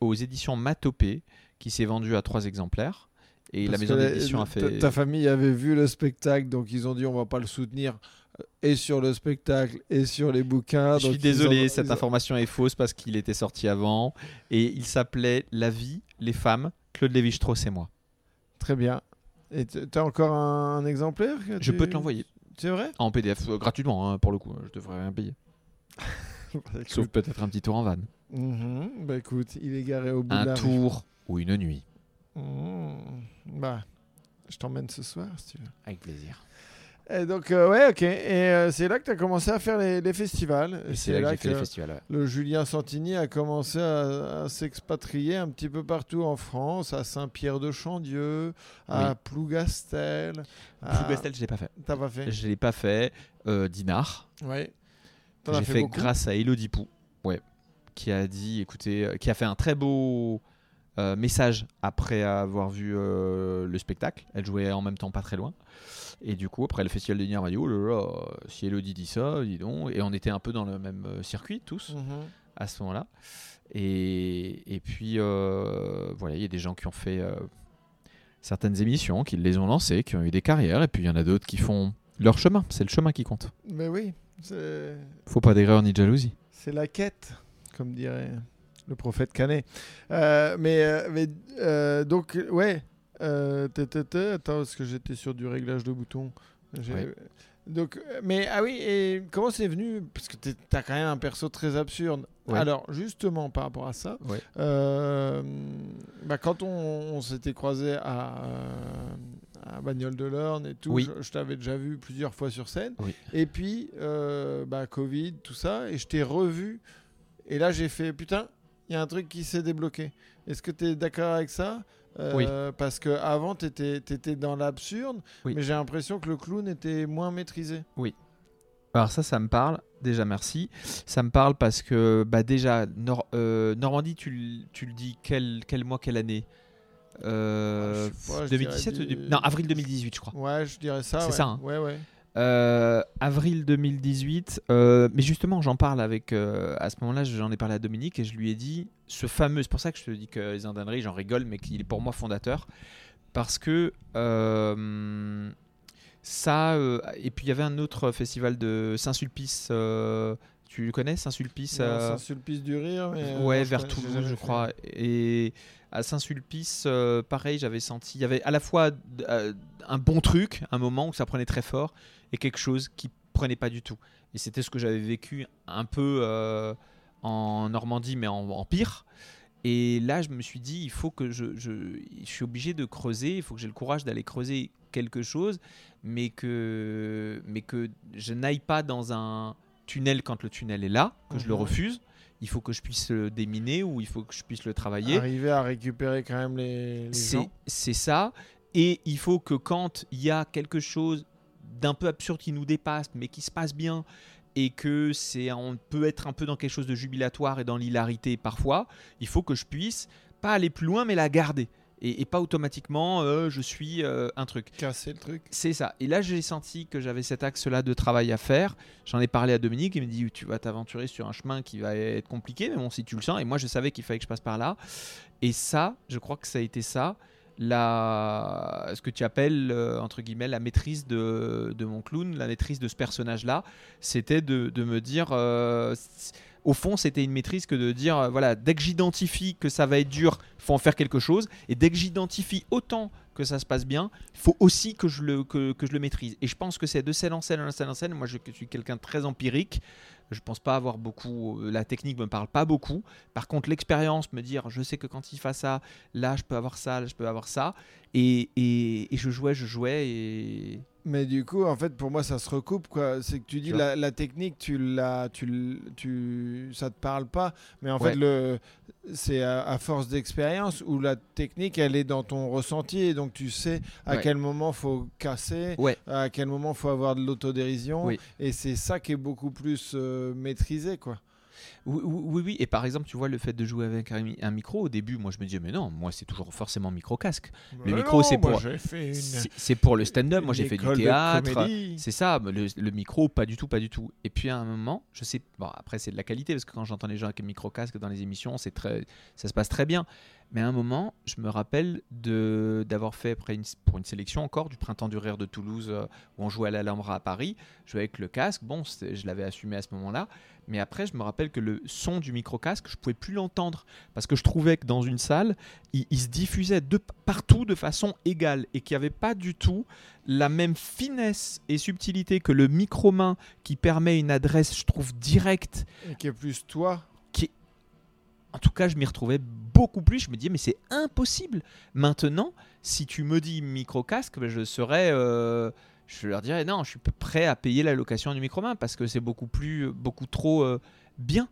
Speaker 2: aux éditions Matopé, qui s'est vendu à trois exemplaires. Et la maison d'édition a
Speaker 1: ta-
Speaker 2: fait.
Speaker 1: Ta famille avait vu le spectacle, donc ils ont dit on va pas le soutenir euh, et sur le spectacle et sur les bouquins.
Speaker 2: Je suis désolé,
Speaker 1: ont-
Speaker 2: cette
Speaker 1: ont-
Speaker 2: information est fausse parce qu'il était sorti avant. Et il s'appelait La vie, les femmes, Claude Lévi-Strauss et moi.
Speaker 1: Très bien. Et tu as encore un, un exemplaire
Speaker 2: Je
Speaker 1: tu-
Speaker 2: peux te l'envoyer
Speaker 1: C'est vrai?
Speaker 2: En PDF, euh, gratuitement hein, pour le coup. Je devrais rien payer. Sauf peut-être un petit tour en van.
Speaker 1: Mhm. Bah écoute, il est garé au bout de
Speaker 2: Un
Speaker 1: rue.
Speaker 2: tour ou une nuit.
Speaker 1: Bah, je t'emmène ce soir si tu veux.
Speaker 2: Avec plaisir.
Speaker 1: Et donc, euh, ouais, ok. Et euh, c'est là que tu as commencé à faire les, les festivals. Et
Speaker 2: c'est là que j'ai fait les festivals. ouais.
Speaker 1: le Julien Santini a commencé à, à s'expatrier un petit peu partout en France, à Saint-Pierre-de-Chandieu, à
Speaker 2: Oui.
Speaker 1: Plougastel. à-
Speaker 2: Plougastel, je l'ai pas fait.
Speaker 1: T'as pas fait
Speaker 2: Je l'ai pas fait. Euh, Dinard,
Speaker 1: Ouais.
Speaker 2: que j'ai
Speaker 1: fait,
Speaker 2: grâce à Elodie Pou, ouais, qui a dit, écoutez, qui a fait un très beau euh, message après avoir vu euh, le spectacle. Elle jouait en même temps pas très loin. Et du coup, après le festival de dit, oh là là, si Elodie dit ça, dis donc. Et on était un peu dans le même euh, circuit tous.
Speaker 1: Mhm.
Speaker 2: à ce moment-là. Et, et puis, euh, voilà, il y a des gens qui ont fait certaines émissions, qui les ont lancées, qui ont eu des carrières, et puis il y en a d'autres qui font leur chemin. C'est le chemin qui compte.
Speaker 1: Mais oui,
Speaker 2: Faut pas d'erreur ni de jalousie.
Speaker 1: c'est la quête, comme dirait le prophète Canet. Euh, mais euh, mais euh, donc, ouais. Euh, attends, parce que j'étais sur du réglage de boutons.
Speaker 2: Ouais.
Speaker 1: Donc, euh, mais ah oui, et comment c'est venu? Parce que t'es- t'as quand même un perso très absurde.
Speaker 2: Ouais.
Speaker 1: Alors, justement, par rapport à ça,
Speaker 2: Ouais.
Speaker 1: euh, bah, quand on, on s'était croisé à, à Bagnole de l'Orne et tout,
Speaker 2: Oui.
Speaker 1: je, je t'avais déjà vu plusieurs fois sur scène.
Speaker 2: Oui.
Speaker 1: Et puis, euh, bah, Covid, tout ça, et je t'ai revu. Et là, j'ai fait, putain, il y a un truc qui s'est débloqué. Est-ce que tu es d'accord avec ça? Euh, Parce qu'avant, tu étais, dans l'absurde,
Speaker 2: Oui.
Speaker 1: mais j'ai l'impression que le clown était moins maîtrisé.
Speaker 2: Alors ça, ça me parle. Déjà, merci. Ça me parle parce que, bah déjà, Nor- euh, Normandie, tu, tu le dis quel, quel mois, quelle année? Euh,
Speaker 1: Ah, je sais pas, je
Speaker 2: 2017
Speaker 1: dirais
Speaker 2: ou du-
Speaker 1: du-
Speaker 2: Non, avril 2018, je crois.
Speaker 1: Ouais, je dirais ça.
Speaker 2: C'est
Speaker 1: ouais.
Speaker 2: ça, hein.
Speaker 1: Ouais, ouais.
Speaker 2: Euh, avril 2018. euh, mais justement, j'en parle avec. euh, à ce moment-là, j'en ai parlé à Dominique et je lui ai dit ce fameux. C'est pour ça que je te dis que les Indinneries, j'en rigole, mais qu'il est pour moi fondateur. Parce que. ça. et puis il y avait un autre festival de Saint-Sulpice. Tu le connais, Saint-Sulpice
Speaker 1: Non,
Speaker 2: euh,
Speaker 1: Saint-Sulpice du Rire. Mais euh,
Speaker 2: Ouais,
Speaker 1: je
Speaker 2: vers Toulouse, je crois. Et à Saint-Sulpice, euh, pareil, j'avais senti. Il y avait à la fois euh, un bon truc, un moment où ça prenait très fort, et quelque chose qui prenait pas du tout. Et c'était ce que j'avais vécu un peu en Normandie, mais en, en pire. Et là, je me suis dit, il faut que je, je, je suis obligé de creuser, il faut que j'ai le courage d'aller creuser quelque chose, mais que, mais que je n'aille pas dans un tunnel quand le tunnel est là, que je le
Speaker 1: Mhm.
Speaker 2: refuse. Il faut que je puisse le déminer ou il faut que je puisse le travailler.
Speaker 1: Arriver à récupérer quand même les, les
Speaker 2: C'est
Speaker 1: gens.
Speaker 2: c'est ça. Et il faut que quand il y a quelque chose d'un peu absurde qui nous dépasse, mais qui se passe bien, et que c'est on peut être un peu dans quelque chose de jubilatoire et dans l'hilarité parfois, il faut que je puisse pas aller plus loin, mais la garder. Et, et pas automatiquement, euh, je suis euh, un truc.
Speaker 1: Casser le truc.
Speaker 2: C'est ça. Et là, j'ai senti que j'avais cet axe-là de travail à faire. J'en ai parlé à Dominique. Il me dit Tu vas t'aventurer sur un chemin qui va être compliqué, mais bon, si tu le sens. Et moi, je savais qu'il fallait que je passe par là. Et ça, je crois que ça a été ça. La... Ce que tu appelles, euh, entre guillemets, la maîtrise de, de mon clown, la maîtrise de ce personnage-là, c'était de, de me dire. Au fond, c'était une maîtrise que de dire, euh, voilà, dès que j'identifie que ça va être dur, faut en faire quelque chose. Et dès que j'identifie autant que ça se passe bien, il faut aussi que je, le, que, que je le maîtrise. Et je pense que c'est de scène en scène, en scène en scène. Moi, je suis quelqu'un de très empirique. Je pense pas avoir beaucoup. euh, La technique me parle pas beaucoup. Par contre, l'expérience, me dire, je sais que quand il fait ça, là, je peux avoir ça, là, je peux avoir ça. Et, et, et je jouais, je jouais. Et
Speaker 1: Mais du coup, en fait, pour moi, ça se recoupe. quoi. C'est que tu dis la, la technique, tu la, tu, tu, ça te parle pas. Mais en
Speaker 2: Ouais.
Speaker 1: fait, le, c'est à, à force d'expérience où la technique, elle est dans ton ressenti. Et donc, tu sais à
Speaker 2: Ouais.
Speaker 1: quel moment faut casser,
Speaker 2: Ouais.
Speaker 1: à quel moment faut avoir de l'autodérision.
Speaker 2: Oui.
Speaker 1: Et c'est ça qui est beaucoup plus euh, maîtrisé, quoi.
Speaker 2: Oui, oui, oui, oui. Et par exemple, tu vois, le fait de jouer avec un, mi- un micro, au début, moi, je me disais, mais non, moi, c'est toujours forcément micro-casque. Le
Speaker 1: Mais
Speaker 2: micro, c'est pour-
Speaker 1: une-
Speaker 2: C'est pour le stand-up. Moi, j'ai fait du théâtre. C'est ça, le, le micro, pas du tout, pas du tout. Et puis à un moment, je sais, bon, après c'est de la qualité parce que quand j'entends les gens avec un micro casque dans les émissions, c'est très, ça se passe très bien. Mais à un moment, je me rappelle d'avoir fait pour une sélection encore du printemps du rire de Toulouse euh, où on jouait à l'Alhambra à Paris, je jouais avec le casque. Bon, je l'avais assumé à ce moment-là. Mais après, je me rappelle que le son du micro casque, je pouvais plus l'entendre parce que je trouvais que dans une salle, il, il se diffusait de partout de façon égale et qu'il n'y avait pas du tout la même finesse et subtilité que le micro-main qui permet une adresse, je trouve, directe.
Speaker 1: Et qui est plus toi.
Speaker 2: En tout cas, je m'y retrouvais beaucoup plus. Je me disais, mais c'est impossible. Maintenant, si tu me dis micro-casque, ben, je serais. euh, je leur dirais, non, je suis prêt à payer la location du micro-main parce que c'est beaucoup beaucoup trop euh, bien.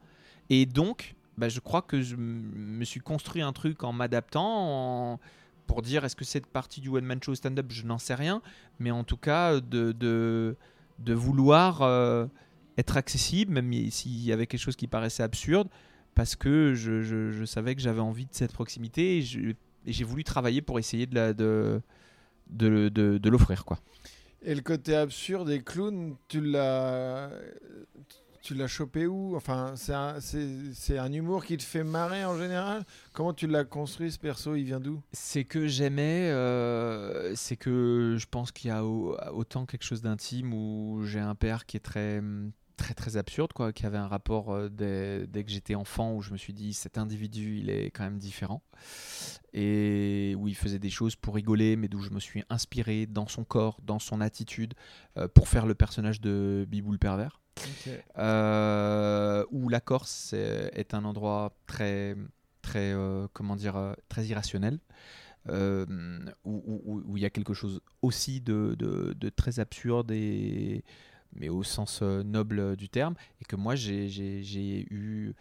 Speaker 2: Et donc, ben, je crois que je me suis construit un truc en m'adaptant, pour dire est-ce que c'est partie du one-man show stand-up, je n'en sais rien. Mais en tout cas, de vouloir euh, être accessible, même s'il y avait quelque chose qui paraissait absurde, parce que je, je- je savais que j'avais envie de cette proximité et je- et j'ai voulu travailler pour essayer de la- de, de, de- de l'offrir. quoi.
Speaker 1: Et le côté absurde des clowns, tu l'as, tu l'as chopé où? Enfin, c'est un, c'est, c'est un humour qui te fait marrer en général? Comment tu l'as construit ce perso? Il vient d'où?
Speaker 2: C'est que j'aimais, euh, c'est que je pense qu'il y a au- autant quelque chose d'intime où j'ai un père qui est très très très absurde quoi, qui avait un rapport euh, dès, dès que j'étais enfant où je me suis dit cet individu il est quand même différent. Et où il faisait des choses pour rigoler mais d'où je me suis inspiré dans son corps, dans son attitude euh, pour faire le personnage de Bibou le pervers. Euh, où la Corse est, est un endroit très, très, euh, comment dire, très irrationnel, euh, où il y a quelque chose aussi de, de- de très absurde et mais au sens euh, noble du terme, et que moi j'ai eu,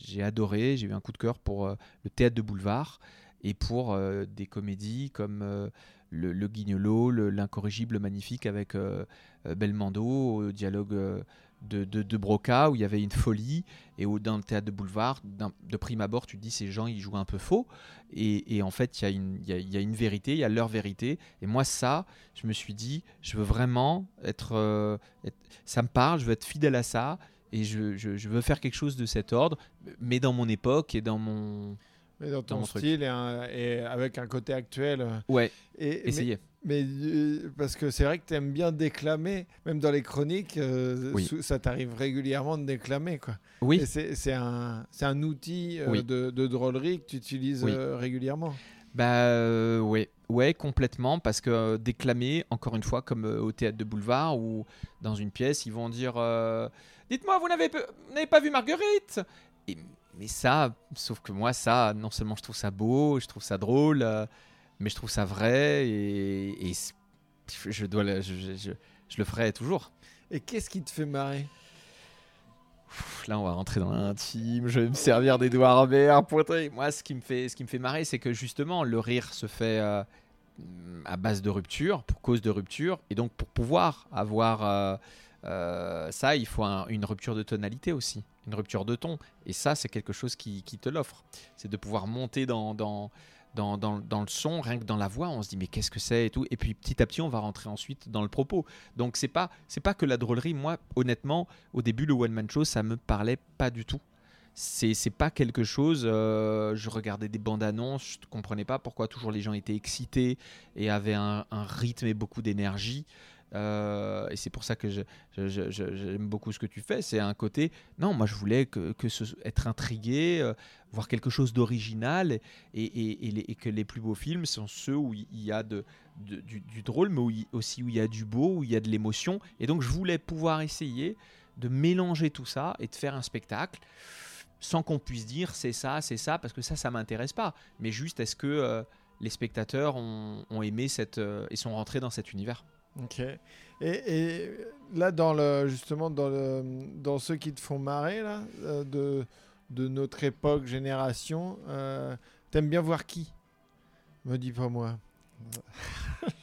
Speaker 2: j'ai adoré, j'ai eu un coup de cœur pour euh, le théâtre de boulevard et pour euh, des comédies comme euh, le, le Guignolo, le- l'incorrigible magnifique avec euh, euh, Belmondo, au dialogue euh, de, de, de Broca où il y avait une folie et au, dans le théâtre de boulevard, de prime abord, tu te dis ces gens ils jouent un peu faux. Et, et en fait il y, a une- il y a- il y a une vérité, il y a leur vérité. Et moi ça, je me suis dit je veux vraiment être, euh, être- ça me parle, je veux être fidèle à ça et je, je- je veux faire quelque chose de cet ordre mais dans mon époque et dans mon
Speaker 1: Mais dans ton
Speaker 2: mon
Speaker 1: style et, un- et avec un côté actuel.
Speaker 2: ouais.
Speaker 1: Et, mais,
Speaker 2: essayer
Speaker 1: Mais euh, parce que c'est vrai que tu aimes bien déclamer, même dans les chroniques, euh,
Speaker 2: Oui.
Speaker 1: ça t'arrive régulièrement de déclamer. Quoi.
Speaker 2: Oui,
Speaker 1: c'est un, un outil euh,
Speaker 2: Oui.
Speaker 1: de, de drôlerie que tu utilises
Speaker 2: Oui.
Speaker 1: régulièrement.
Speaker 2: Bah ouais, ouais complètement parce que déclamer encore une fois comme au théâtre de boulevard ou dans une pièce ils vont dire dites-moi vous n'avez pas vu Marguerite? Et- mais ça sauf que moi ça non seulement je trouve ça beau je trouve ça drôle mais je trouve ça vrai et, je dois le, je, je- je- je le ferai toujours
Speaker 1: Et qu'est-ce qui te fait marrer?
Speaker 2: Là, on va rentrer dans l'intime. Je vais me servir d'Edouard pour te- Moi, ce qui me fait, ce qui me fait marrer, c'est que justement, le rire se fait euh, à base de rupture, pour cause de rupture, et donc pour pouvoir avoir euh, euh, ça, il faut un- une rupture de tonalité aussi, une rupture de ton. Et ça, c'est quelque chose qui, qui te l'offre. C'est de pouvoir monter dans, dans, dans, dans- dans le son, rien que dans la voix, on se dit mais qu'est-ce que c'est et tout. Et puis petit à petit, on va rentrer ensuite dans le propos. Donc c'est pas c'est pas que la drôlerie. Moi, honnêtement, au début, le one man show, ça me parlait pas du tout. C'est pas quelque chose. euh, je regardais des bandes annonces, je comprenais pas pourquoi toujours les gens étaient excités et avaient un rythme et beaucoup d'énergie. Euh, et c'est pour ça que j'aime beaucoup ce que tu fais. C'est un côté. Non, moi je voulais que, être intrigué, euh, voir quelque chose d'original et, que les plus beaux films sont ceux où il y a du, drôle, mais aussi où il y a du beau, où il y a de l'émotion. Et donc je voulais pouvoir essayer de mélanger tout ça et de faire un spectacle sans qu'on puisse dire c'est ça, c'est ça, parce que ça, ça m'intéresse pas. Mais juste, est-ce que euh, les spectateurs ont, ont aimé cette et sont rentrés dans cet univers?
Speaker 1: Ok. Et, et là, dans le, justement, dans, le, dans ceux qui te font marrer, là, euh, de, de notre époque, génération, euh, t'aimes bien voir qui? Me dis pas moi.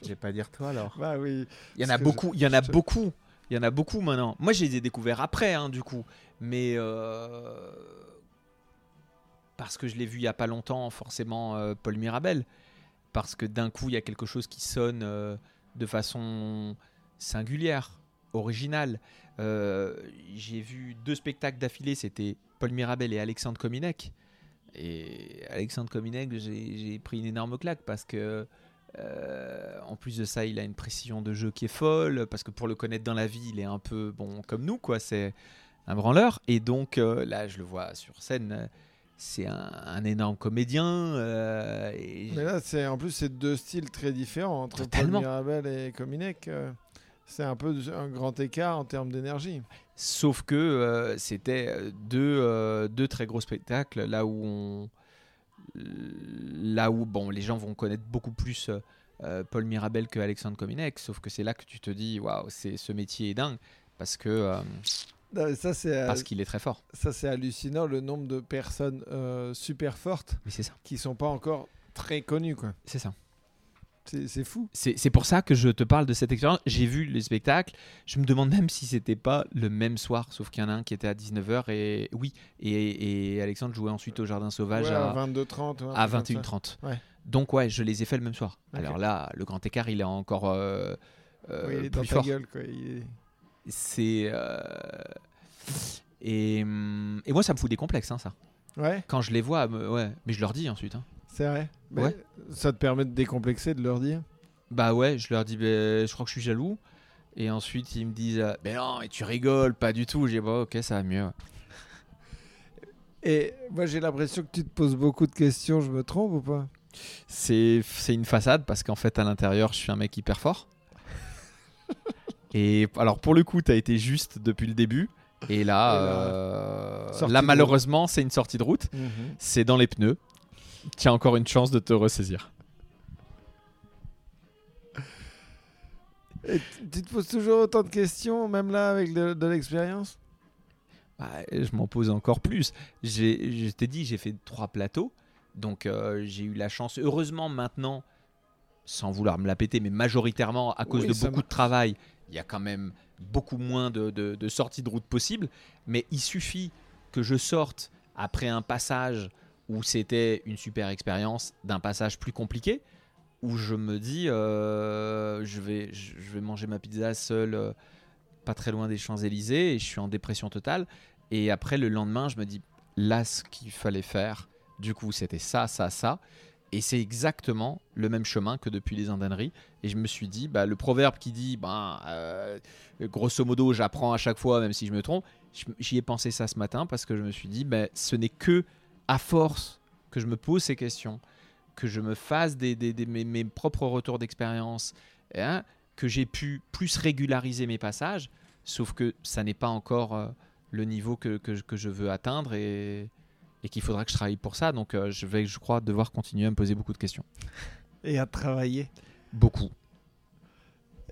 Speaker 2: Je vais pas dire toi alors.
Speaker 1: Bah oui.
Speaker 2: Il y en a beaucoup, il y en a beaucoup, il y en a beaucoup maintenant. Moi, je les ai découverts après, hein, du coup, mais euh, parce que je l'ai vu il y a pas longtemps, forcément, euh, Paul Mirabel, parce que d'un coup, il y a quelque chose qui sonne de façon singulière, originale. Euh, J'ai vu deux spectacles d'affilée, c'était Paul Mirabel et Alexandre Kominek. Et Alexandre Kominek, j'ai pris une énorme claque parce que euh, en plus de ça, il a une précision de jeu qui est folle, parce que pour le connaître dans la vie, il est un peu bon comme nous, quoi. C'est un branleur. Et donc euh, là, je le vois sur scène, c'est un, un énorme comédien. euh, et
Speaker 1: Mais là, c'est en plus, c'est deux styles très différents entre. Paul Mirabel et Kominek. euh, c'est un peu un grand écart en termes d'énergie.
Speaker 2: Sauf que euh, c'était deux, deux très gros spectacles là où on, là où bon les gens vont connaître beaucoup plus Paul Mirabel que Alexandre Kominek. Sauf que c'est là que tu te dis waouh, c'est ce métier est dingue parce que
Speaker 1: Non, mais Ça, c'est
Speaker 2: parce qu'il est très fort.
Speaker 1: ça, c'est hallucinant le nombre de personnes euh, super fortes
Speaker 2: Mais c'est ça,
Speaker 1: qui sont pas encore très connues. quoi.
Speaker 2: c'est ça.
Speaker 1: C'est c'est fou.
Speaker 2: C'est c'est pour ça que je te parle de cette expérience. J'ai vu les spectacles. Je me demande même si c'était pas le même soir, sauf qu'il y en a un qui était à 19h et oui, et, et Alexandre jouait ensuite au Jardin Sauvage
Speaker 1: Ouais,
Speaker 2: à,
Speaker 1: à 22h30. ouais,
Speaker 2: à
Speaker 1: un truc comme ça.
Speaker 2: 21h30.
Speaker 1: Ouais.
Speaker 2: Donc ouais, je les ai fait le même soir. Alors là, le grand écart, il est encore euh, euh,
Speaker 1: Oui, il est dans
Speaker 2: plus
Speaker 1: ta
Speaker 2: fort.
Speaker 1: gueule. Quoi. il est-
Speaker 2: C'est euh, et, hum, et moi, ça me fout des complexes, hein, ça.
Speaker 1: Ouais,
Speaker 2: Quand je les vois, ouais, mais je leur dis ensuite. hein.
Speaker 1: c'est vrai. Mais
Speaker 2: Ouais.
Speaker 1: Ça te permet de décomplexer, de leur dire?
Speaker 2: Bah ouais, je leur dis, bah, je crois que je suis jaloux. Et ensuite, ils me disent, euh, mais non, mais tu rigoles, pas du tout. J'ai dit, bah, ok, ça va mieux.
Speaker 1: Et moi, j'ai l'impression que tu te poses beaucoup de questions. Je me trompe ou pas?
Speaker 2: C'est c'est une façade parce qu'en fait, à l'intérieur, je suis un mec hyper fort. Et alors, pour le coup, t'as été juste depuis le début. Et là,
Speaker 1: là,
Speaker 2: euh, là malheureusement, c'est une sortie de route. C'est dans les pneus. Tu as encore une chance de te ressaisir.
Speaker 1: Et tu te poses toujours autant de questions, même là, avec de, de l'expérience?
Speaker 2: Bah, je m'en pose encore plus. Je t'ai dit, j'ai fait trois plateaux. Donc euh, j'ai eu la chance, heureusement maintenant, sans vouloir me la péter, mais majoritairement à cause
Speaker 1: Oui,
Speaker 2: de beaucoup de travail, il y a quand même beaucoup moins de, sorties de route possibles. Mais il suffit que je sorte après un passage où c'était une super expérience, d'un passage plus compliqué, où je me dis, euh, je, vais, je vais manger ma pizza seul, euh, pas très loin des Champs-Élysées, et je suis en dépression totale. Et après, le lendemain, je me dis, là, ce qu'il fallait faire, du coup, c'était ça, ça, ça. Et c'est exactement le même chemin que depuis les indéneries. Et je me suis dit, bah, le proverbe qui dit, euh, grosso modo, j'apprends à chaque fois, même si je me trompe, j'y ai pensé ça ce matin parce que je me suis dit, ben, ce n'est que à force que je me pose ces questions, que je me fasse des, mes, propres retours d'expérience, hein, que j'ai pu plus régulariser mes passages, sauf que ça n'est pas encore euh, le niveau que, que je veux atteindre et, et qu'il faudra que je travaille pour ça. Donc euh, je vais, je crois, devoir continuer à me poser beaucoup de questions.
Speaker 1: Et à travailler.
Speaker 2: Beaucoup.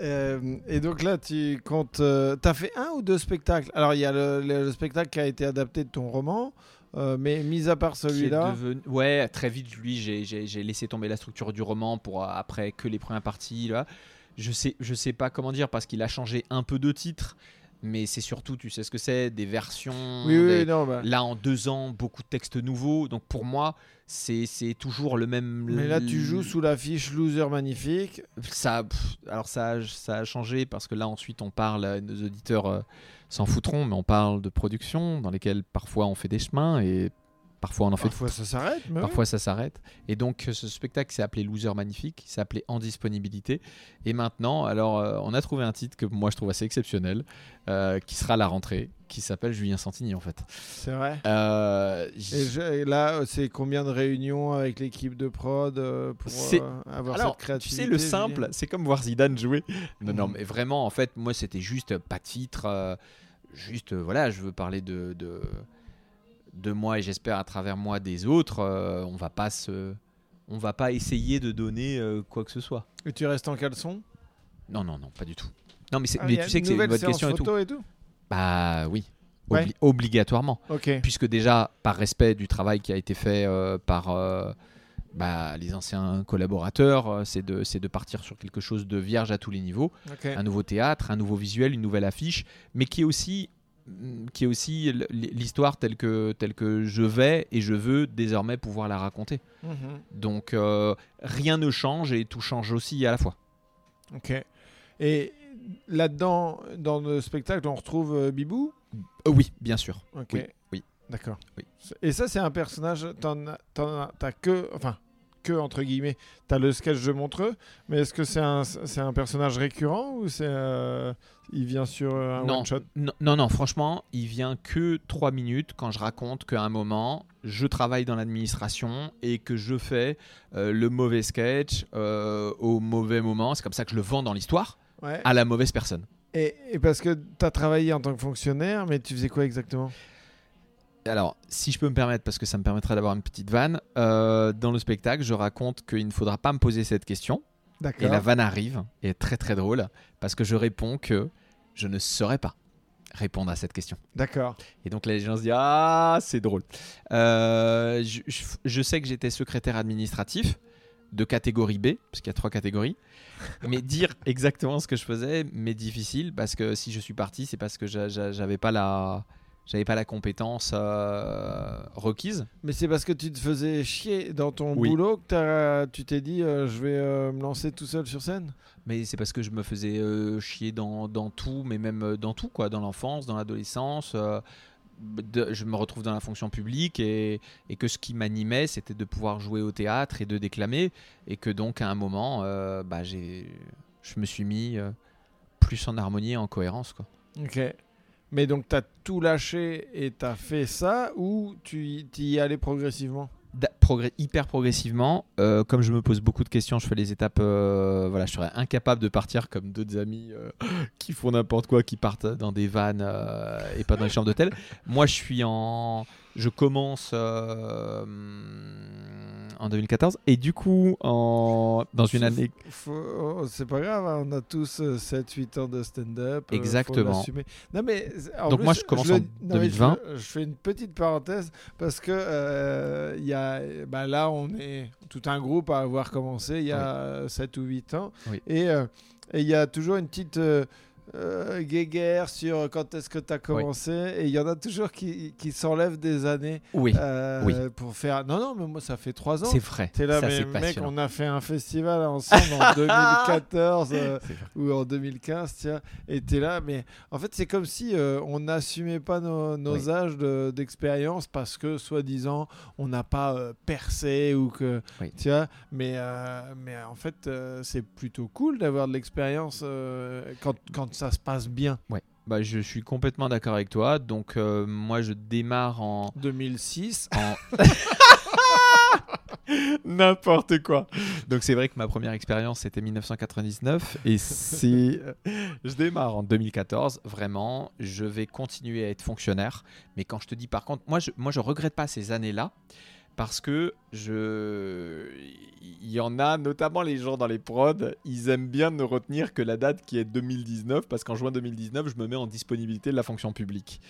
Speaker 1: Euh, et donc là, tu comptes. euh, T'as fait un ou deux spectacles? Alors, il y a le, le- le spectacle qui a été adapté de ton roman, euh, mais mis à part celui-là.
Speaker 2: devenu- Ouais, très vite, lui, j'ai- laissé tomber la structure du roman pour après que les premières parties. Là. Je sais, je sais pas comment dire parce qu'il a changé un peu de titre, mais c'est surtout, tu sais ce que c'est, des versions.
Speaker 1: Oui, oui, non, bah.
Speaker 2: Là, en deux ans, beaucoup de textes nouveaux. Donc pour moi, c'est toujours le même.
Speaker 1: Mais là, tu joues sous l'affiche Loser Magnifique.
Speaker 2: ça, pff, alors ça, a- ça a changé parce que là ensuite on parle, nos auditeurs euh, s'en foutront, mais on parle de production dans lesquelles parfois on fait des chemins et parfois on en fait
Speaker 1: Parfois, ça s'arrête.
Speaker 2: ça. Et donc euh, ce spectacle s'est appelé Loser Magnifique, s'est appelé En Disponibilité. Et maintenant, alors euh, on a trouvé un titre que moi je trouve assez exceptionnel, euh, qui sera à la rentrée, qui s'appelle Julien Santini en fait.
Speaker 1: C'est vrai.
Speaker 2: Euh,
Speaker 1: Et, je- et là, c'est combien de réunions avec l'équipe de prod pour avoir
Speaker 2: Alors,
Speaker 1: cette
Speaker 2: tu
Speaker 1: créativité
Speaker 2: sais, le simple, c'est comme voir Zidane jouer. Non, non,
Speaker 1: Mhm.
Speaker 2: mais vraiment, en fait, moi, c'était juste pas de titre. juste, voilà, je veux parler de, de, de moi et j'espère à travers moi des autres. euh, on va pas se. On va pas essayer de donner euh, quoi que ce soit.
Speaker 1: Et tu restes en caleçon?
Speaker 2: Non, non, non, pas du tout. Non, mais,
Speaker 1: Ah,
Speaker 2: mais tu sais que c'est une bonne question et tout.
Speaker 1: photo et tout?
Speaker 2: Bah oui,
Speaker 1: Ouais.
Speaker 2: Obligatoirement.
Speaker 1: Ok.
Speaker 2: Puisque déjà, par respect du travail qui a été fait euh, par euh, bah, les anciens collaborateurs, c'est de, c'est de partir sur quelque chose de vierge à tous les niveaux. Un nouveau théâtre, un nouveau visuel, une nouvelle affiche, mais qui est aussi qui est aussi l'histoire telle que, telle que je vais et je veux désormais pouvoir la raconter.
Speaker 1: Mhm.
Speaker 2: Donc euh, rien ne change et tout change aussi à la fois.
Speaker 1: Ok. Et là-dedans, dans le spectacle, on retrouve euh, Bibou?
Speaker 2: Euh, oui, bien sûr.
Speaker 1: Ok.
Speaker 2: Oui, oui.
Speaker 1: D'accord.
Speaker 2: Oui.
Speaker 1: Et ça, c'est un personnage. T'as que, enfin, que entre guillemets. T'as le sketch de Montreux, mais est-ce que c'est un, c'est un personnage récurrent ou c'est, euh, il vient sur euh, un
Speaker 2: Non.
Speaker 1: one shot
Speaker 2: Non, non, non, franchement, il vient que trois minutes quand je raconte qu'à un moment, je travaille dans l'administration et que je fais euh, le mauvais sketch euh, au mauvais moment. C'est comme ça que je le vends dans l'histoire
Speaker 1: Ouais.
Speaker 2: à la mauvaise personne.
Speaker 1: Et, et parce que t'as travaillé en tant que fonctionnaire, mais tu faisais quoi exactement?
Speaker 2: Alors, si je peux me permettre, parce que ça me permettra d'avoir une petite vanne, euh, dans le spectacle, je raconte qu'il ne faudra pas me poser cette question. Et
Speaker 1: D'accord.
Speaker 2: la vanne arrive, et est très très drôle, parce que je réponds que je ne saurais pas répondre à cette question.
Speaker 1: D'accord.
Speaker 2: Et donc là, les gens se disent Ah, c'est drôle. Euh, je, je- je sais que j'étais secrétaire administratif de catégorie B, parce qu'il y a trois catégories. mais dire exactement ce que je faisais m'est difficile, parce que si je suis parti, c'est parce que j'a- j'a- j'avais pas la. J'avais pas la compétence euh, requise.
Speaker 1: Mais c'est parce que tu te faisais chier dans ton
Speaker 2: Oui.
Speaker 1: boulot que tu t'es dit euh, je vais euh, me lancer tout seul sur scène
Speaker 2: Mais c'est parce que je me faisais chier dans, dans tout, mais même dans tout, quoi, dans l'enfance, dans l'adolescence. de- je me retrouve dans la fonction publique et, et que ce qui m'animait, c'était de pouvoir jouer au théâtre et de déclamer. Et que donc, à un moment, bah, j'ai, je me suis mis plus en harmonie et en cohérence. Quoi.
Speaker 1: Ok. Mais donc t'as tout lâché et t'as fait ça ou tu y, y allais progressivement?
Speaker 2: Hyper progressivement, euh, comme je me pose beaucoup de questions, je fais les étapes. euh, voilà, je serais incapable de partir comme d'autres amis euh, qui font n'importe quoi, qui partent dans des vannes et pas dans les chambres d'hôtel. Moi, je suis en, je commence euh, en 2014 et du coup, en, dans une année,
Speaker 1: oh, C'est pas grave, hein, on a tous 7-8 ans de stand-up. euh,
Speaker 2: Exactement.
Speaker 1: Non, mais,
Speaker 2: Donc
Speaker 1: plus,
Speaker 2: moi, je commence en
Speaker 1: non, mais
Speaker 2: 2020.
Speaker 1: Je, je fais une petite parenthèse parce que euh, y a, bah, là, on est tout un groupe à avoir commencé il y a 7 ou 8 ans.
Speaker 2: Oui.
Speaker 1: Et euh, et il y a toujours une petite. Euh, guéguerre sur quand est-ce que tu as commencé. Et il y en a toujours qui, qui s'enlèvent des années
Speaker 2: Oui.
Speaker 1: euh,
Speaker 2: oui.
Speaker 1: pour faire. Non, non, mais moi, ça fait trois ans.
Speaker 2: C'est vrai.
Speaker 1: T'es là,
Speaker 2: ça,
Speaker 1: mais mec, on a fait un festival ensemble en 2014 euh, ou en 2015, tiens, et t'es là, mais en fait, c'est comme si euh, on n'assumait pas nos, âges de- d'expérience parce que, soi-disant, on n'a pas percé ou que, tu vois, mais, mais en fait, c'est plutôt cool d'avoir de l'expérience quand, quand ça se passe bien.
Speaker 2: Bah, je suis complètement d'accord avec toi. Donc, euh, moi, je démarre en.
Speaker 1: 2006,
Speaker 2: en... N'importe quoi. Donc, c'est vrai que ma première expérience, c'était 1999. Et c'est. Je démarre en 2014. Vraiment, je vais continuer à être fonctionnaire. Mais quand je te dis, par contre, moi, je, moi, je regrette pas ces années-là. Parce que je. Il y en a, notamment les gens dans les prods, ils aiment bien ne retenir que la date qui est 2019, parce qu'en juin 2019, je me mets en disponibilité de la fonction publique.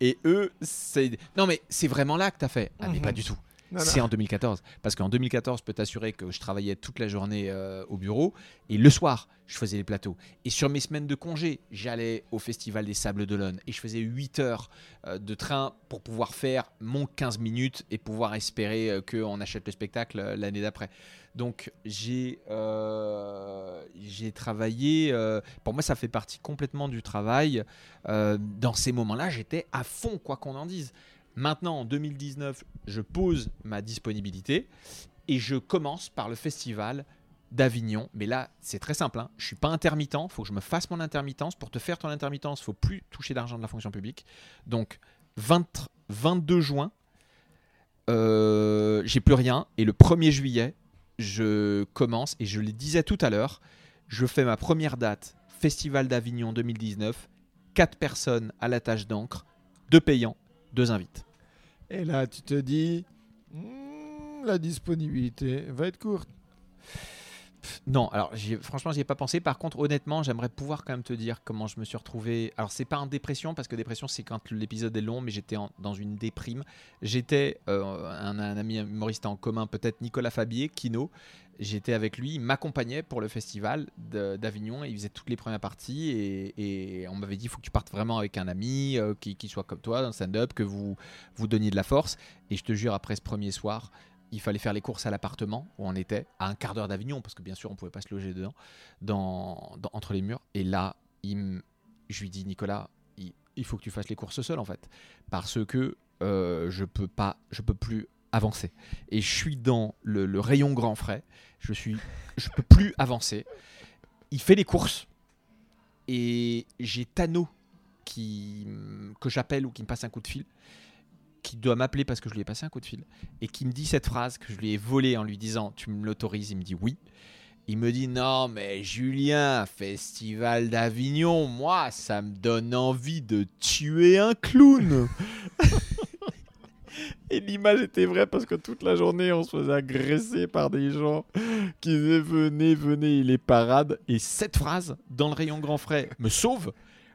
Speaker 2: Et eux, c'est. Non, mais c'est vraiment là que t'as fait. Ah, mais
Speaker 1: Mhm.
Speaker 2: pas du tout. C'est en 2014. Parce qu'en 2014, je peux t'assurer que je travaillais toute la journée euh, au bureau et le soir, je faisais les plateaux. Et sur mes semaines de congé, j'allais au Festival des Sables d'Olonne et je faisais 8 heures euh, de train pour pouvoir faire mon 15 minutes et pouvoir espérer euh, qu'on achète le spectacle l'année d'après. Donc j'ai j'ai travaillé, pour moi ça fait partie complètement du travail. Dans ces moments-là, j'étais à fond, quoi qu'on en dise. Maintenant, en 2019, je pose ma disponibilité et je commence par le festival d'Avignon. Mais là, c'est très simple. Hein. Je suis pas intermittent. Il faut que je me fasse mon intermittence. Pour te faire ton intermittence, il faut plus toucher d'argent de la fonction publique. Donc, 20 22 juin, euh, j'ai plus rien. Et le 1er juillet, je commence. Et je le disais tout à l'heure, je fais ma première date, Festival d'Avignon 2019. 4 personnes à la tâche d'encre, deux payants, deux invites.
Speaker 1: Et là, tu te dis, Hmm, la disponibilité va être courte.
Speaker 2: Non, alors franchement, j'y ai pas pensé. Par contre, honnêtement, j'aimerais pouvoir quand même te dire comment je me suis retrouvé. Alors, c'est pas en dépression parce que dépression, c'est quand l'épisode est long, mais j'étais dans une déprime. J'étais euh, un, un ami humoriste en commun, peut-être Nicolas Fabier, Kino. J'étais avec lui, il m'accompagnait pour le festival d'Avignon. et Il faisait toutes les premières parties et, on m'avait dit il faut que tu partes vraiment avec un ami euh, qui, qui soit comme toi dans stand-up, que vous vous donniez de la force. Et je te jure, après ce premier soir, il fallait faire les courses à l'appartement où on était, à un quart d'heure d'Avignon, parce que bien sûr, on pouvait pas se loger dedans, dans, dans- entre les murs. Et là, je lui dis, Nicolas, il, faut que tu fasses les courses seul, en fait, parce que euh, je peux pas, je peux plus avancer. Et je suis dans le, rayon grand frais, je suis, je peux plus avancer. Il fait les courses et j'ai Tano qui que j'appelle ou qui me passe un coup de fil qui doit m'appeler parce que je lui ai passé un coup de fil et qui me dit cette phrase que je lui ai volée en lui disant tu me l'autorises il me dit oui. Il me dit non mais Julien festival d'Avignon moi ça me donne envie de tuer un clown. Et l'image était vraie parce que toute la journée on se faisait agresser par des gens qui disaient venez venez il est parade. Et cette phrase dans le rayon grand frais me sauve.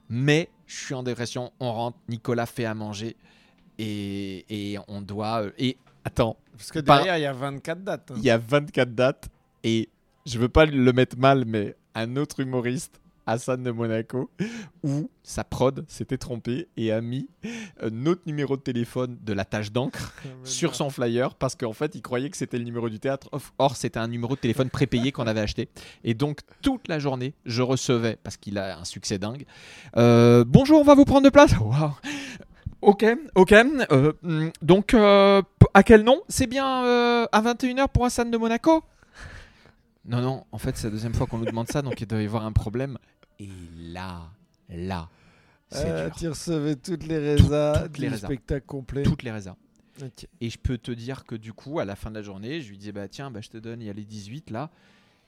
Speaker 2: Mais je suis en dépression on rentre Nicolas fait à manger et, et on doit. euh, Et attends,
Speaker 1: Parce que derrière, il y a 24 dates. hein.
Speaker 2: il y a 24 dates et je veux pas le mettre mal, mais un autre humoriste, Hassan de Monaco, où sa prod s'était trompée et a mis un autre numéro de téléphone de la tâche d'encre sur son flyer parce qu'en fait il croyait que c'était le numéro du théâtre. Or c'était un numéro de téléphone prépayé qu'on avait acheté. Et donc toute la journée je recevais, parce qu'il a un succès dingue, euh, bonjour on va vous prendre de place. Waouh. Ok, ok. euh, hmm, donc euh, à quel nom? C'est bien euh, à 21h pour Hassan de Monaco? Non, non, en fait c'est la deuxième fois qu'on nous demande ça, donc il doit y avoir un problème. Et là, là,
Speaker 1: Euh,
Speaker 2: dur.
Speaker 1: tu recevais toutes les résas
Speaker 2: toutes les
Speaker 1: du
Speaker 2: résas.
Speaker 1: spectacle complet.
Speaker 2: Toutes les.
Speaker 1: Ok.
Speaker 2: Et je peux te dire que du coup, à la fin de la journée, je lui disais bah tiens, bah, je te donne, il y a les 18 là.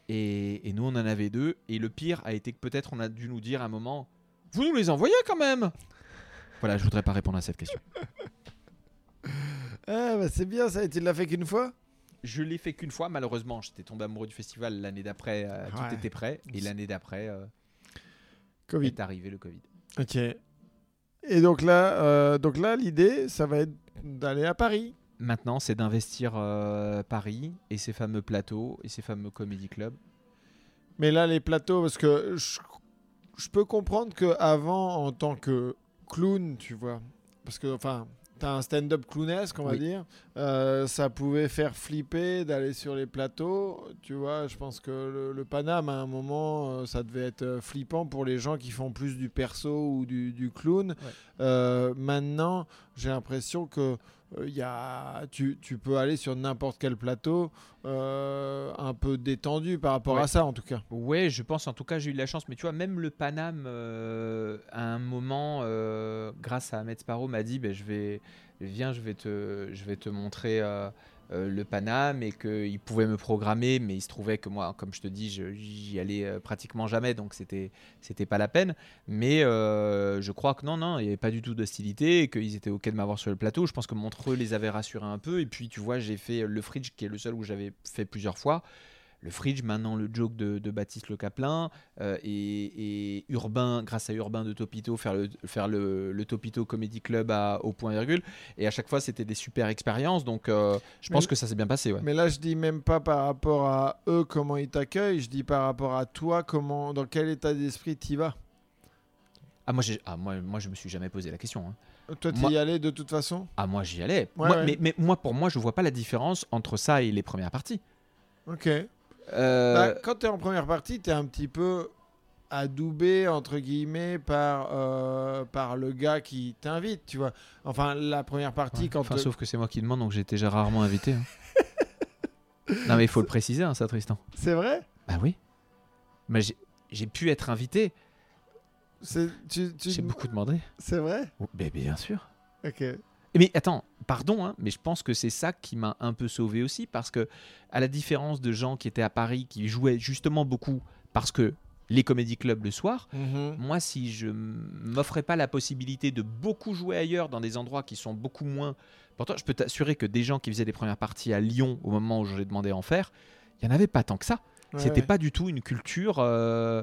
Speaker 2: Et, et nous, on en avait deux. Et le pire a été que peut-être on a dû nous dire à un moment, vous nous les envoyez quand même. Voilà, je voudrais pas répondre à cette question.
Speaker 1: Ah, bah, c'est bien ça. Et tu l'as fait qu'une fois?
Speaker 2: Je l'ai fait qu'une fois, malheureusement. J'étais tombé amoureux du festival l'année d'après, euh, tout
Speaker 1: Ouais.
Speaker 2: était prêt. Et l'année d'après, euh,
Speaker 1: Covid.
Speaker 2: est arrivé le Covid.
Speaker 1: Ok. Et donc là, euh, donc là, l'idée, ça va être d'aller à Paris.
Speaker 2: Maintenant, c'est d'investir euh, Paris et ses fameux plateaux et ses fameux comédie clubs.
Speaker 1: Mais là, les plateaux, parce que je, je peux comprendre que avant, en tant que clown, tu vois, parce que, enfin, t'as un stand-up clownesque, on va
Speaker 2: Oui.
Speaker 1: dire, euh, ça pouvait faire flipper d'aller sur les plateaux. Tu vois, je pense que le, le Paname, à un moment, euh, ça devait être euh, flippant pour les gens qui font plus du perso ou du, du clown. Euh, maintenant, j'ai l'impression que y a, tu, tu peux aller sur n'importe quel plateau euh, un peu détendu par rapport
Speaker 2: Ouais.
Speaker 1: à ça, en tout cas.
Speaker 2: Ouais, je pense en tout cas j'ai eu de la chance, mais tu vois, même le Paname, euh, à un moment, euh, grâce à Ahmed Sparrow, m'a dit ben, je vais, Viens, je vais te, je vais te montrer euh, le Paname et qu'il pouvait me programmer, mais il se trouvait que moi, comme je te dis, j'y allais euh, pratiquement jamais, donc c'était c'était pas la peine. Mais euh, je crois que non, non, il n'y avait pas du tout d'hostilité et qu'ils étaient OK de m'avoir sur le plateau. Je pense que Montreux les avait rassurés un peu. Et puis, tu vois, j'ai fait le Fridge, qui est le seul où j'avais fait plusieurs fois. Le Fridge, maintenant le joke de, de Baptiste Le Caplin euh, et, et Urbain, grâce à Urbain de Topito, faire le, faire le, le Topito Comedy Club à, au point virgule. Et à chaque fois, c'était des super expériences. Donc, euh, je pense que ça s'est bien passé. Ouais.
Speaker 1: Mais là, je dis même pas par rapport à eux comment ils t'accueillent, je dis par rapport à toi comment, dans quel état d'esprit t'y vas.
Speaker 2: Ah, moi, ah, moi, moi, je me suis jamais posé la question. hein.
Speaker 1: Toi,
Speaker 2: Moi-
Speaker 1: y allais de toute façon?
Speaker 2: Ah, moi, j'y allais.
Speaker 1: Ouais,
Speaker 2: Moi-
Speaker 1: ouais.
Speaker 2: Mais, mais moi, pour moi, je vois pas la différence entre ça et les premières parties.
Speaker 1: Ok.
Speaker 2: Euh,
Speaker 1: Bah, quand t'es en première partie, t'es un petit peu adoubé entre guillemets par euh, par le gars qui t'invite, tu vois. Enfin, la première partie
Speaker 2: ouais.
Speaker 1: quand
Speaker 2: Enfin,
Speaker 1: te-
Speaker 2: sauf que c'est moi qui demande, donc j'étais déjà rarement invité. hein. non, mais il faut le préciser, hein, ça, Tristan.
Speaker 1: c'est vrai?
Speaker 2: Bah oui. Mais j'ai- j'ai pu être invité.
Speaker 1: Tu, tu-
Speaker 2: J'ai beaucoup demandé.
Speaker 1: C'est vrai?
Speaker 2: Oh, bien sûr.
Speaker 1: Ok.
Speaker 2: Mais attends, pardon, hein, mais je pense que c'est ça qui m'a un peu sauvé aussi, parce que à la différence de gens qui étaient à Paris, qui jouaient justement beaucoup, parce que les comédie clubs le soir,
Speaker 1: Mhm.
Speaker 2: moi, si je m'offrais pas la possibilité de beaucoup jouer ailleurs, dans des endroits qui sont beaucoup moins... Pourtant, je peux t'assurer que des gens qui faisaient des premières parties à Lyon, au moment où j'ai demandé à en faire, il n'y en avait pas tant que ça.
Speaker 1: Ouais,
Speaker 2: C'était
Speaker 1: ouais.
Speaker 2: pas du tout une culture euh,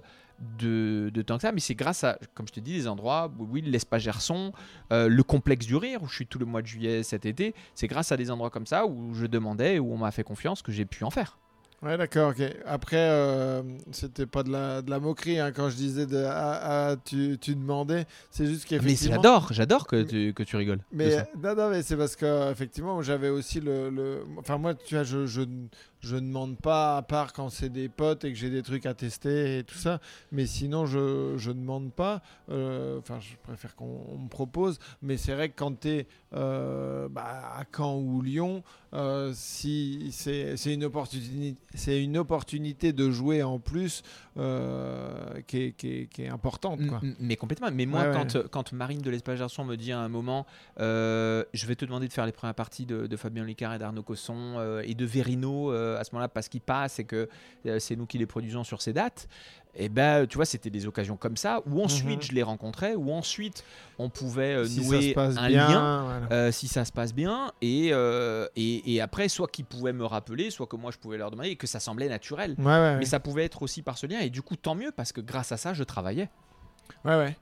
Speaker 2: de, de tant que ça, mais c'est grâce à, comme je te dis, des endroits, oui, l'espace Gerson, euh, le complexe du rire, où je suis tout le mois de juillet cet été, c'est grâce à des endroits comme ça où je demandais, où on m'a fait confiance, que j'ai pu en faire.
Speaker 1: Ouais, d'accord, ok. Après, euh, c'était pas de la, de la moquerie hein, quand je disais de, ah, ah, tu, tu demandais. C'est juste
Speaker 2: Mais
Speaker 1: qu'effectivement.
Speaker 2: j'adore, j'adore que
Speaker 1: Mais-
Speaker 2: tu, que tu rigoles.
Speaker 1: Mais
Speaker 2: ça.
Speaker 1: non, non, mais c'est parce que effectivement, j'avais aussi le, le- Enfin, moi, tu vois, je, je, je ne demande pas à part quand c'est des potes et que j'ai des trucs à tester et tout ça. Mais sinon, je je demande pas. Euh, Enfin, je préfère qu'on on me propose. Mais c'est vrai que quand tu es à Caen ou Lyon, euh, si c'est une opportunité, c'est une opportunité de jouer en plus euh, qui, est, qui, est, qui est importante, quoi.
Speaker 2: M- m- Mais complètement. Mais moi,
Speaker 1: Ouais,
Speaker 2: quand, quand Marine de l'Espace Garçon me dit à un moment, euh, je vais te demander de faire les premières parties de, de Fabien Licard et d'Arnaud Cosson euh, et de Verino à ce moment-là parce qu'ils passent et que c'est nous qui les produisons sur ces dates. Et ben, tu vois, c'était des occasions comme ça où ensuite
Speaker 1: Mhm.
Speaker 2: je les rencontrais, où ensuite on pouvait euh,
Speaker 1: si
Speaker 2: nouer un
Speaker 1: bien,
Speaker 2: lien.
Speaker 1: voilà.
Speaker 2: euh, si ça se passe bien et, euh, et, et après soit qu'ils pouvaient me rappeler soit que moi je pouvais leur demander et que ça semblait naturel
Speaker 1: Ouais, ouais, ouais.
Speaker 2: mais ça pouvait être aussi par ce lien et du coup tant mieux parce que grâce à ça je travaillais
Speaker 1: Ouais, ouais.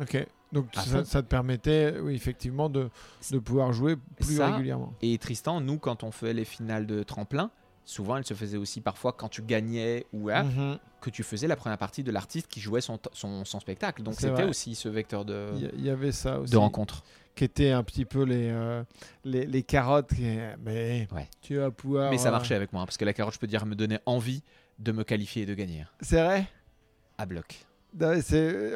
Speaker 1: Ok. Donc ça, te permettait, oui, effectivement, de, de pouvoir jouer plus
Speaker 2: Ça,
Speaker 1: régulièrement.
Speaker 2: Et Tristan, nous, quand on fait les finales de tremplin, souvent elles se faisaient aussi parfois quand tu gagnais ou hein,
Speaker 1: Mhm.
Speaker 2: que tu faisais la première partie de l'artiste qui jouait son, son, son spectacle. Donc c'était aussi ce vecteur de,
Speaker 1: y, y avait ça aussi.
Speaker 2: de rencontre.
Speaker 1: Qui était un petit peu les, euh, les, les carottes. qui- Mais
Speaker 2: Ouais.
Speaker 1: tu vas pouvoir.
Speaker 2: Mais ça
Speaker 1: euh,
Speaker 2: marchait avec moi, hein, parce que la carotte, je peux dire, me donnait envie de me qualifier et de gagner
Speaker 1: C'est vrai?
Speaker 2: À bloc.
Speaker 1: Non,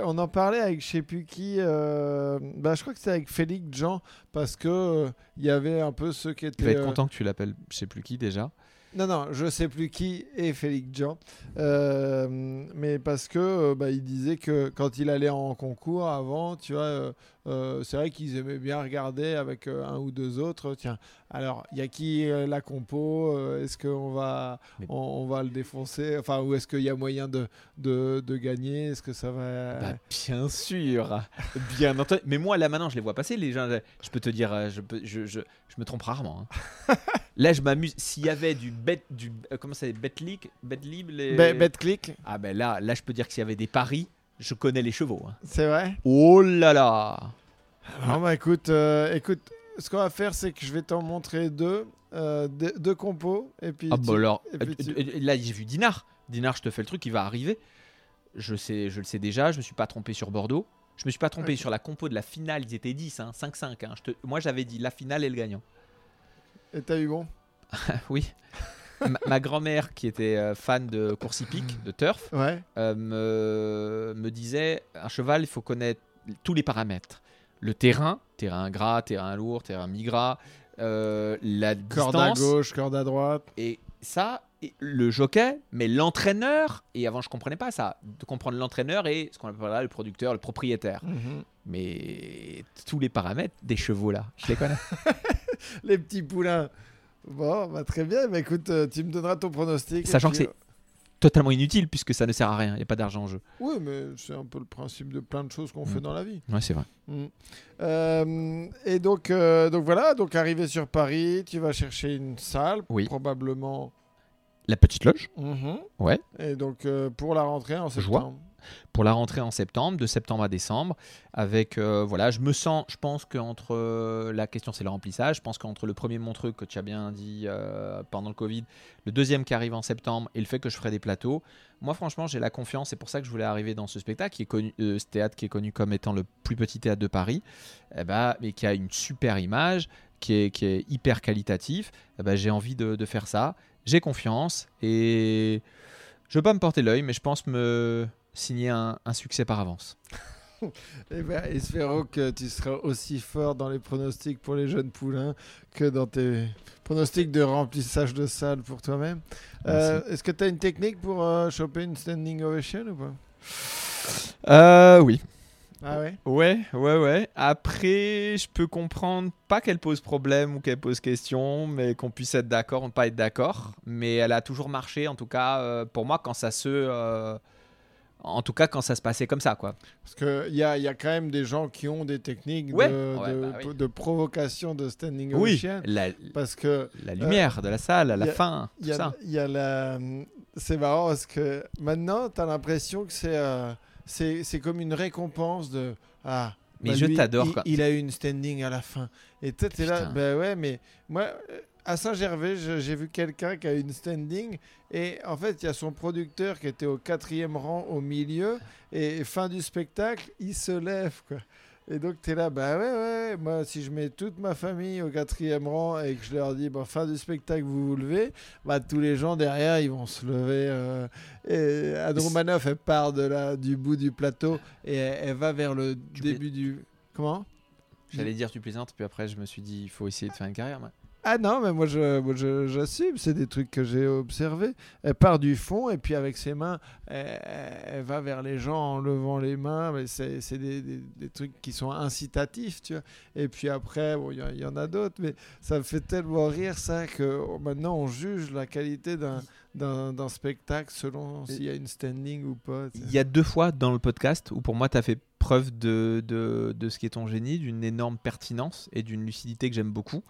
Speaker 1: On en parlait avec je sais plus qui. euh, bah, je crois que c'est avec Félix Jean. Parce que euh, il y avait un peu ceux qui étaient.
Speaker 2: Tu vas être
Speaker 1: euh,
Speaker 2: content que tu l'appelles, je sais plus qui déjà.
Speaker 1: Non, non, je sais plus qui est Félix Jean. Euh, mais parce que euh, bah, il disait que quand il allait en concours avant, tu vois, euh, c'est vrai qu'ils aimaient bien regarder avec euh, un ou deux autres. Tiens, alors, il y a qui euh, la compo Est-ce qu'on va, on, on va le défoncer? Enfin, ou est-ce qu'il y a moyen de, de, de gagner? Est-ce que ça va.
Speaker 2: Bah, bien sûr, bien entendu. Mais moi, là maintenant, je les vois passer. Les gens, je peux te dire, je, peux, je, je, je me trompe rarement. hein. là, je m'amuse. S'il y avait du bet, du comment ça s'appelle, betlic, betlib, les. Ah ben là, là, je peux dire que s'il y avait des paris, je connais les chevaux. hein.
Speaker 1: c'est vrai?
Speaker 2: Oh là là
Speaker 1: Non, bah écoute, euh, écoute, ce qu'on va faire, c'est que je vais t'en montrer deux, euh, deux, deux compos. Et puis
Speaker 2: Ah
Speaker 1: tu-
Speaker 2: bah alors,
Speaker 1: et puis
Speaker 2: euh,
Speaker 1: tu-
Speaker 2: là, j'ai vu Dinar. Dinar, je te fais le truc, il va arriver. je, sais, je le sais déjà, je me suis pas trompé sur Bordeaux. Je me suis pas trompé sur la compo de la finale, ils étaient 10, hein, 5-5. hein. Te- Moi, j'avais dit la finale et le gagnant.
Speaker 1: Et t'as eu bon?
Speaker 2: Oui. ma, ma grand-mère, qui était fan de course hippique, de turf,
Speaker 1: Ouais.
Speaker 2: euh, me, me disait un cheval, il faut connaître tous les paramètres. Le terrain, terrain gras, terrain lourd, terrain mi-gras, euh, la
Speaker 1: Corde à gauche, corde à droite.
Speaker 2: et ça, le jockey, mais l'entraîneur, et avant je comprenais pas ça, de comprendre l'entraîneur et ce qu'on appellera le producteur, le propriétaire.
Speaker 1: Mhm.
Speaker 2: Mais tous les paramètres des chevaux là, je les connais.
Speaker 1: Les petits poulains. Bon, bah, très bien. Mais écoute, euh, tu me donneras ton pronostic.
Speaker 2: Sachant que c'est totalement inutile puisque ça ne sert à rien, il n'y a pas d'argent en jeu.
Speaker 1: Oui, mais c'est un peu le principe de plein de choses qu'on
Speaker 2: Mm.
Speaker 1: fait dans la vie.
Speaker 2: Ouais, c'est vrai.
Speaker 1: Mm. Euh, et donc, euh, donc voilà, donc arrivé sur Paris, tu vas chercher une salle,
Speaker 2: Oui.
Speaker 1: probablement.
Speaker 2: La petite loge,
Speaker 1: Mhm.
Speaker 2: ouais.
Speaker 1: Et donc euh, pour la rentrée en
Speaker 2: Je vois. Pour la rentrée en septembre, de septembre à décembre. Avec, euh, voilà, je me sens, je pense qu'entre euh, la question, c'est le remplissage. Je pense qu'entre le premier Montreux que tu as bien dit euh, pendant le Covid, le deuxième qui arrive en septembre et le fait que je ferai des plateaux, moi, franchement, j'ai la confiance. C'est pour ça que je voulais arriver dans ce spectacle, qui est connu, ce théâtre qui est connu comme étant le plus petit théâtre de Paris, eh ben, mais qui a une super image, qui est, qui est hyper qualitatif. Eh ben, j'ai envie de, de faire ça. J'ai confiance et je veux pas me porter l'œil, mais je pense me signer un, un succès par avance.
Speaker 1: Eh ben, espérons que tu seras aussi fort dans les pronostics pour les jeunes poulains que dans tes pronostics de remplissage de salle pour toi-même. Euh, Est-ce que tu as une technique pour euh, choper une standing ovation ou pas?
Speaker 2: Euh, oui.
Speaker 1: Ah ouais?
Speaker 2: Ouais, ouais, ouais. Après, je peux comprendre, pas qu'elle pose problème ou qu'elle pose question, mais qu'on puisse être d'accord ou ne pas être d'accord. Mais elle a toujours marché, en tout cas, euh, pour moi, quand ça se. Euh, en tout cas, quand ça se passait comme ça, quoi.
Speaker 1: Parce qu'il y a, y a quand même des gens qui ont des techniques
Speaker 2: Ouais.
Speaker 1: de,
Speaker 2: Ouais,
Speaker 1: de,
Speaker 2: bah oui.
Speaker 1: de provocation de standing
Speaker 2: Oui,
Speaker 1: ovation.
Speaker 2: la,
Speaker 1: Parce que
Speaker 2: la lumière de la salle, à la
Speaker 1: a-
Speaker 2: fin, tout
Speaker 1: y a,
Speaker 2: ça.
Speaker 1: il y a la. C'est marrant parce que maintenant, tu as l'impression que c'est euh, c'est comme une récompense de. Ah,
Speaker 2: Mais
Speaker 1: bah,
Speaker 2: je t'adore,
Speaker 1: il-. Il, a eu une standing à la fin. Et toi, t'es là. Ben ouais, mais moi, euh, à Saint-Gervais, j'ai vu quelqu'un qui a une standing. Et en fait, il y a son producteur qui était au quatrième rang au milieu. Et fin du spectacle, il se lève, quoi. Et donc, tu es là, bah ouais, ouais, moi, si je mets toute ma famille au quatrième rang et que je leur dis, bon, fin du spectacle, vous vous levez, bah, tous les gens derrière, ils vont se lever. euh, et Anne Romanoff, elle part de la, du bout du plateau et elle, elle va vers le
Speaker 2: Tu
Speaker 1: début du. Comment?
Speaker 2: J'allais dire tu plaisantes, puis après, je me suis dit, il faut essayer de faire une carrière. moi.
Speaker 1: Ah non, mais moi j'assume, c'est des trucs que j'ai observés. Elle part du fond et puis avec ses mains, elle, elle va vers les gens en levant les mains. Mais c'est, des, des- des trucs qui sont incitatifs, tu vois. Et puis après, bon, il y, a- il y en a d'autres, mais ça me fait tellement rire ça que maintenant on juge la qualité d'un, spectacle selon s'il y a une standing ou pas.
Speaker 2: Il y a deux fois dans le podcast où pour moi tu as fait preuve de, de, de ce qui est ton génie, d'une énorme pertinence et d'une lucidité que j'aime beaucoup.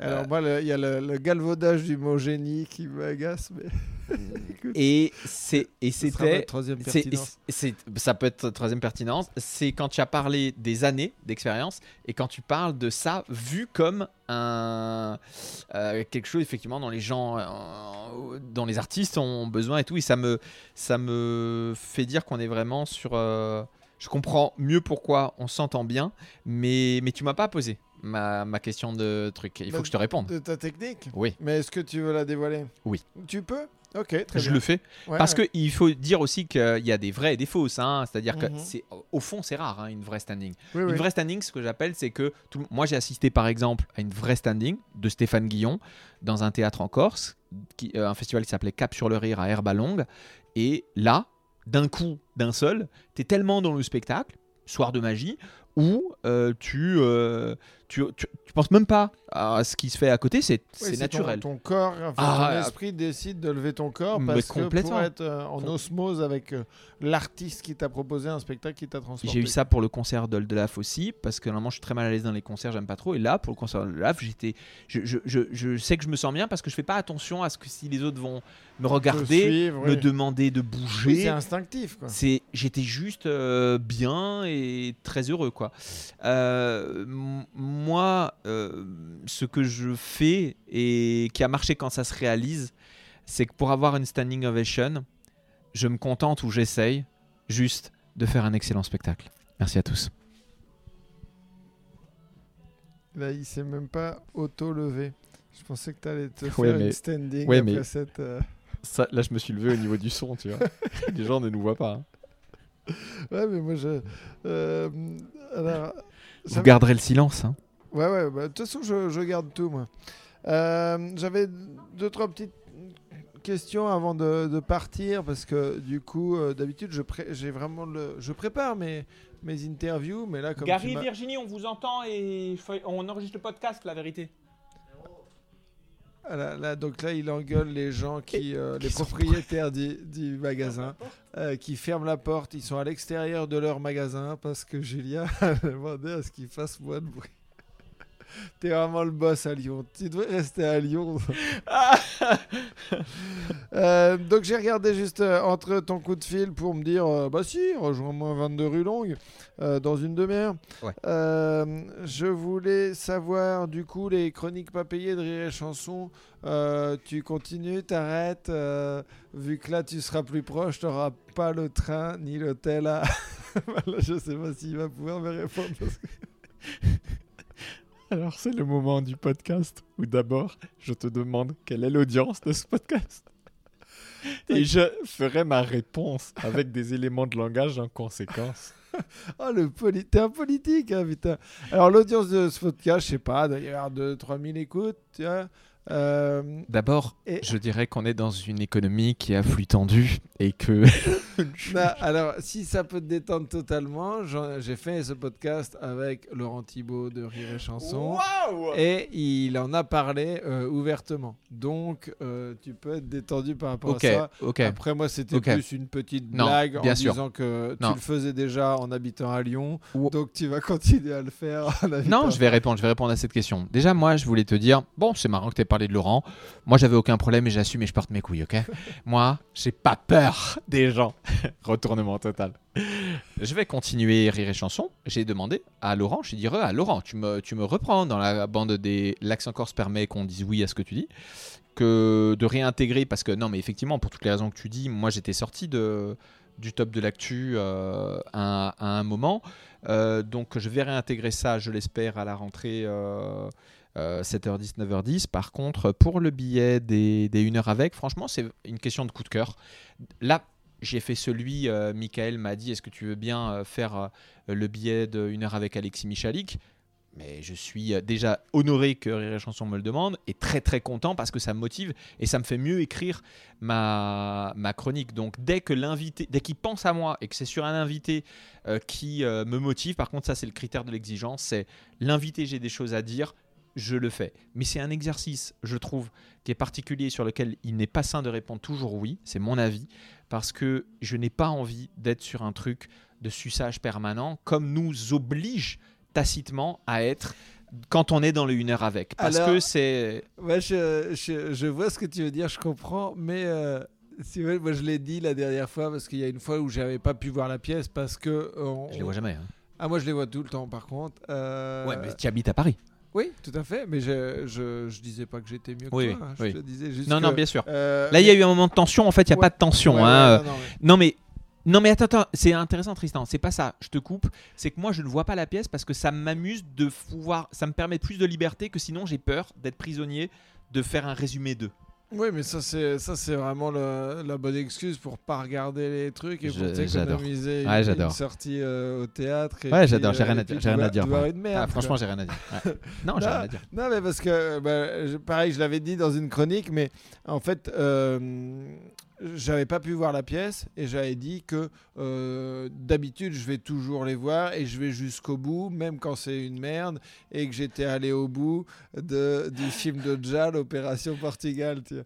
Speaker 1: Alors
Speaker 2: Euh,
Speaker 1: moi, le- il y a le, le galvaudage du mot génie qui m'agace, mais
Speaker 2: Et c'était
Speaker 1: troisième pertinence.
Speaker 2: c'est- ça peut être troisième pertinence, c'est quand tu as parlé des années d'expérience et quand tu parles de ça vu comme un euh, quelque chose effectivement dont les gens, euh, dont les artistes ont besoin et tout, et ça me ça me fait dire qu'on est vraiment sur. euh, je comprends mieux pourquoi on s'entend bien, mais mais tu m'as pas posé ma, ma question de truc. Il faut
Speaker 1: Bah,
Speaker 2: que je te réponde.
Speaker 1: De ta technique
Speaker 2: Oui.
Speaker 1: Mais est-ce que tu veux la dévoiler?
Speaker 2: Oui.
Speaker 1: Tu peux? Ok, très
Speaker 2: Je
Speaker 1: bien.
Speaker 2: le fais.
Speaker 1: Ouais,
Speaker 2: Parce
Speaker 1: ouais.
Speaker 2: qu'il faut dire aussi qu'il y a des vraies et des fausses. hein. C'est-à-dire que
Speaker 1: Mhm.
Speaker 2: c'est au fond, c'est rare, hein, une vraie standing.
Speaker 1: Oui,
Speaker 2: Une
Speaker 1: oui.
Speaker 2: vraie standing, ce que j'appelle, c'est que tout moi, j'ai assisté par exemple à une vraie standing de Stéphane Guillon dans un théâtre en Corse, qui, euh, un festival qui s'appelait Cap sur le Rire à Herbalongue. Et là, d'un coup, d'un seul, tu es tellement dans le spectacle, soir de magie, où euh, tu, euh, tu, tu, tu penses même pas à ce qui se fait à côté, c'est
Speaker 1: Oui,
Speaker 2: naturel.
Speaker 1: Ton, ton corps, enfin,
Speaker 2: Ah,
Speaker 1: ton esprit décide de lever ton corps parce que pour être euh, en osmose avec euh, l'artiste qui t'a proposé un spectacle qui t'a transporté.
Speaker 2: J'ai eu ça pour le concert d'Oldelaf aussi, parce que normalement je suis très mal à l'aise dans les concerts, j'aime pas trop. Et là, pour le concert d'Oldelaf, j'étais, je, je, je, je sais que je me sens bien parce que je fais pas attention à ce que si les autres vont me regarder,
Speaker 1: suivre,
Speaker 2: me
Speaker 1: oui.
Speaker 2: demander de
Speaker 1: Oui,
Speaker 2: bouger.
Speaker 1: c'est instinctif.
Speaker 2: J'étais juste euh, bien et très heureux quoi. Euh, moi, euh, ce que je fais et qui a marché quand ça se réalise, c'est que pour avoir une standing ovation, je me contente ou j'essaye juste de faire un excellent spectacle. Merci à tous.
Speaker 1: Là, il s'est même pas auto-levé. Je pensais que tu allais te
Speaker 2: Ouais,
Speaker 1: faire
Speaker 2: mais-
Speaker 1: une standing
Speaker 2: ouais,
Speaker 1: après
Speaker 2: mais-
Speaker 1: cette. euh,
Speaker 2: Ça, là, je me suis levé au niveau du son, tu vois. Les gens ne nous voient pas. hein.
Speaker 1: Ouais, mais moi, je. euh, Alors.
Speaker 2: Vous garderez le silence. hein.
Speaker 1: Ouais, ouais, bah, de toute façon, je, je garde tout, moi. Euh, J'avais deux, trois petites questions avant de, de partir, parce que du coup, euh, d'habitude, je, pré- j'ai vraiment le, je prépare mes, mes interviews, mais là, comme
Speaker 3: Gary, Virginie, on vous entend et on enregistre le podcast, la vérité.
Speaker 1: Ah, là, là, donc là, il engueule les gens qui, euh, les propriétaires du, du magasin, euh, qui ferment la porte. Ils sont à l'extérieur de leur magasin parce que Julien a demandé à ce qu'ils fassent moins de bruit. T'es vraiment le boss à Lyon. Tu devrais rester à Lyon. Euh, donc j'ai regardé juste euh, entre ton coup de fil pour me dire euh, bah si rejoins-moi 22 rue Longue dans une demi-heure.
Speaker 2: Ouais.
Speaker 1: Je voulais savoir du coup les chroniques pas payées de Rire et Chanson. tu continues, t'arrêtes vu que là tu seras plus proche, t'auras pas le train ni l'hôtel à. Je sais pas s'il va pouvoir me répondre. parce que-
Speaker 2: Alors, c'est le moment du podcast où d'abord, je te demande quelle est l'audience de ce podcast. Et je ferai ma réponse avec des éléments de langage en conséquence.
Speaker 1: Oh, le poli... t'es un politique, hein, putain. Alors, l'audience de ce podcast, je sais pas, avoir 2-3 000 écoutes, tu vois. Euh,
Speaker 2: D'abord,
Speaker 1: Et-
Speaker 2: je dirais qu'on est dans une économie qui est à flux tendu et que
Speaker 1: non, alors, si ça peut te détendre totalement, j'ai fait ce podcast avec Laurent Thibault de Rire et Chanson. Et il en a parlé euh, ouvertement. Donc, euh, tu peux être détendu par rapport à ça.
Speaker 2: ok.
Speaker 1: Après, moi, c'était plus une petite
Speaker 2: Non,
Speaker 1: blague en
Speaker 2: sûr.
Speaker 1: disant que
Speaker 2: Non.
Speaker 1: tu le faisais déjà en habitant à Lyon.
Speaker 2: Ou-
Speaker 1: Donc, tu vas continuer à le faire en
Speaker 2: Non, je vais répondre, je vais répondre à cette question. Déjà, moi, je voulais te dire, bon, c'est marrant que tu aies de Laurent. Moi, j'avais aucun problème et j'assume et je porte mes couilles, ok? Moi, j'ai pas peur des gens. Retournement total. Je vais continuer Rire et Chanson. J'ai demandé à Laurent, je lui dit, ah, Laurent, tu me, tu me reprends dans la bande des L'accent corse permet qu'on dise oui à ce que tu dis que de réintégrer parce que non mais effectivement pour toutes les raisons que tu dis moi j'étais sorti de du top de l'actu euh, à, à un moment Euh, donc je vais réintégrer ça je l'espère à la rentrée euh, euh, 7h10 9h10 par contre pour le billet des, des 1 heure avec franchement c'est une question de coup de cœur. Là j'ai fait celui, euh, Michael m'a dit, est-ce que tu veux bien euh, faire euh, le billet de 1 heure avec Alexis Michalik? Mais je suis euh, déjà honoré que Rire et Chanson me le demande et très très content parce que ça me motive et ça me fait mieux écrire ma, ma chronique. Donc dès que l'invité, dès qu'il pense à moi et que c'est sur un invité euh, qui euh, me motive, par contre ça c'est le critère de l'exigence, c'est l'invité j'ai des choses à dire, je le fais. Mais c'est un exercice, je trouve, qui est particulier sur lequel il n'est pas sain de répondre toujours oui, c'est mon avis, parce que je n'ai pas envie d'être sur un truc de suçage permanent comme nous oblige tacitement à être quand on est dans le 1 heure avec. Parce
Speaker 1: Alors-
Speaker 2: que c'est...
Speaker 1: Ouais, je, je, je vois ce que tu veux dire, je comprends, mais euh, si vous voulez, moi je l'ai dit la dernière fois parce qu'il y a une fois où j'avais pas pu voir la pièce parce que. on-
Speaker 2: Je les vois jamais. hein.
Speaker 1: Ah, moi je les vois tout le temps par contre. Euh,
Speaker 2: Ouais, mais tu habites à Paris.
Speaker 1: Oui, tout à fait, mais je, je, je disais pas que j'étais mieux que
Speaker 2: Oui,
Speaker 1: toi, hein,
Speaker 2: oui,
Speaker 1: je te disais juste.
Speaker 2: Non, non, bien sûr.
Speaker 1: euh,
Speaker 2: Là, il y a eu un moment de tension. En fait, il n'y a
Speaker 1: Ouais.
Speaker 2: pas de tension.
Speaker 1: ouais,
Speaker 2: hein.
Speaker 1: ouais, non, non, mais-
Speaker 2: Non mais non mais attends, attends, c'est intéressant Tristan, c'est pas ça, je te coupe, c'est que moi je ne vois pas la pièce parce que ça m'amuse de pouvoir, ça me permet plus de liberté que sinon j'ai peur d'être prisonnier de faire un résumé d'eux.
Speaker 1: Oui, mais ça c'est ça c'est vraiment le- la bonne excuse pour pas regarder les trucs et pour
Speaker 2: Je-
Speaker 1: t'économiser une,
Speaker 2: Ouais,
Speaker 1: une sortie euh, au théâtre. et
Speaker 2: Ouais, j'adore, j'ai rien à
Speaker 1: et
Speaker 2: dire,
Speaker 1: puis
Speaker 2: j'ai rien à dire,
Speaker 1: merde,
Speaker 2: Ah, franchement j'ai rien à dire. Ouais. Non j'ai rien à dire.
Speaker 1: Non, mais parce que, bah, je- pareil, je l'avais dit dans une chronique, mais en fait, euh, j'avais pas pu voir la pièce et j'avais dit que euh, d'habitude, je vais toujours les voir et je vais jusqu'au bout, même quand c'est une merde, et que j'étais allé au bout de, du film de Jal, Opération Portugal. tu vois.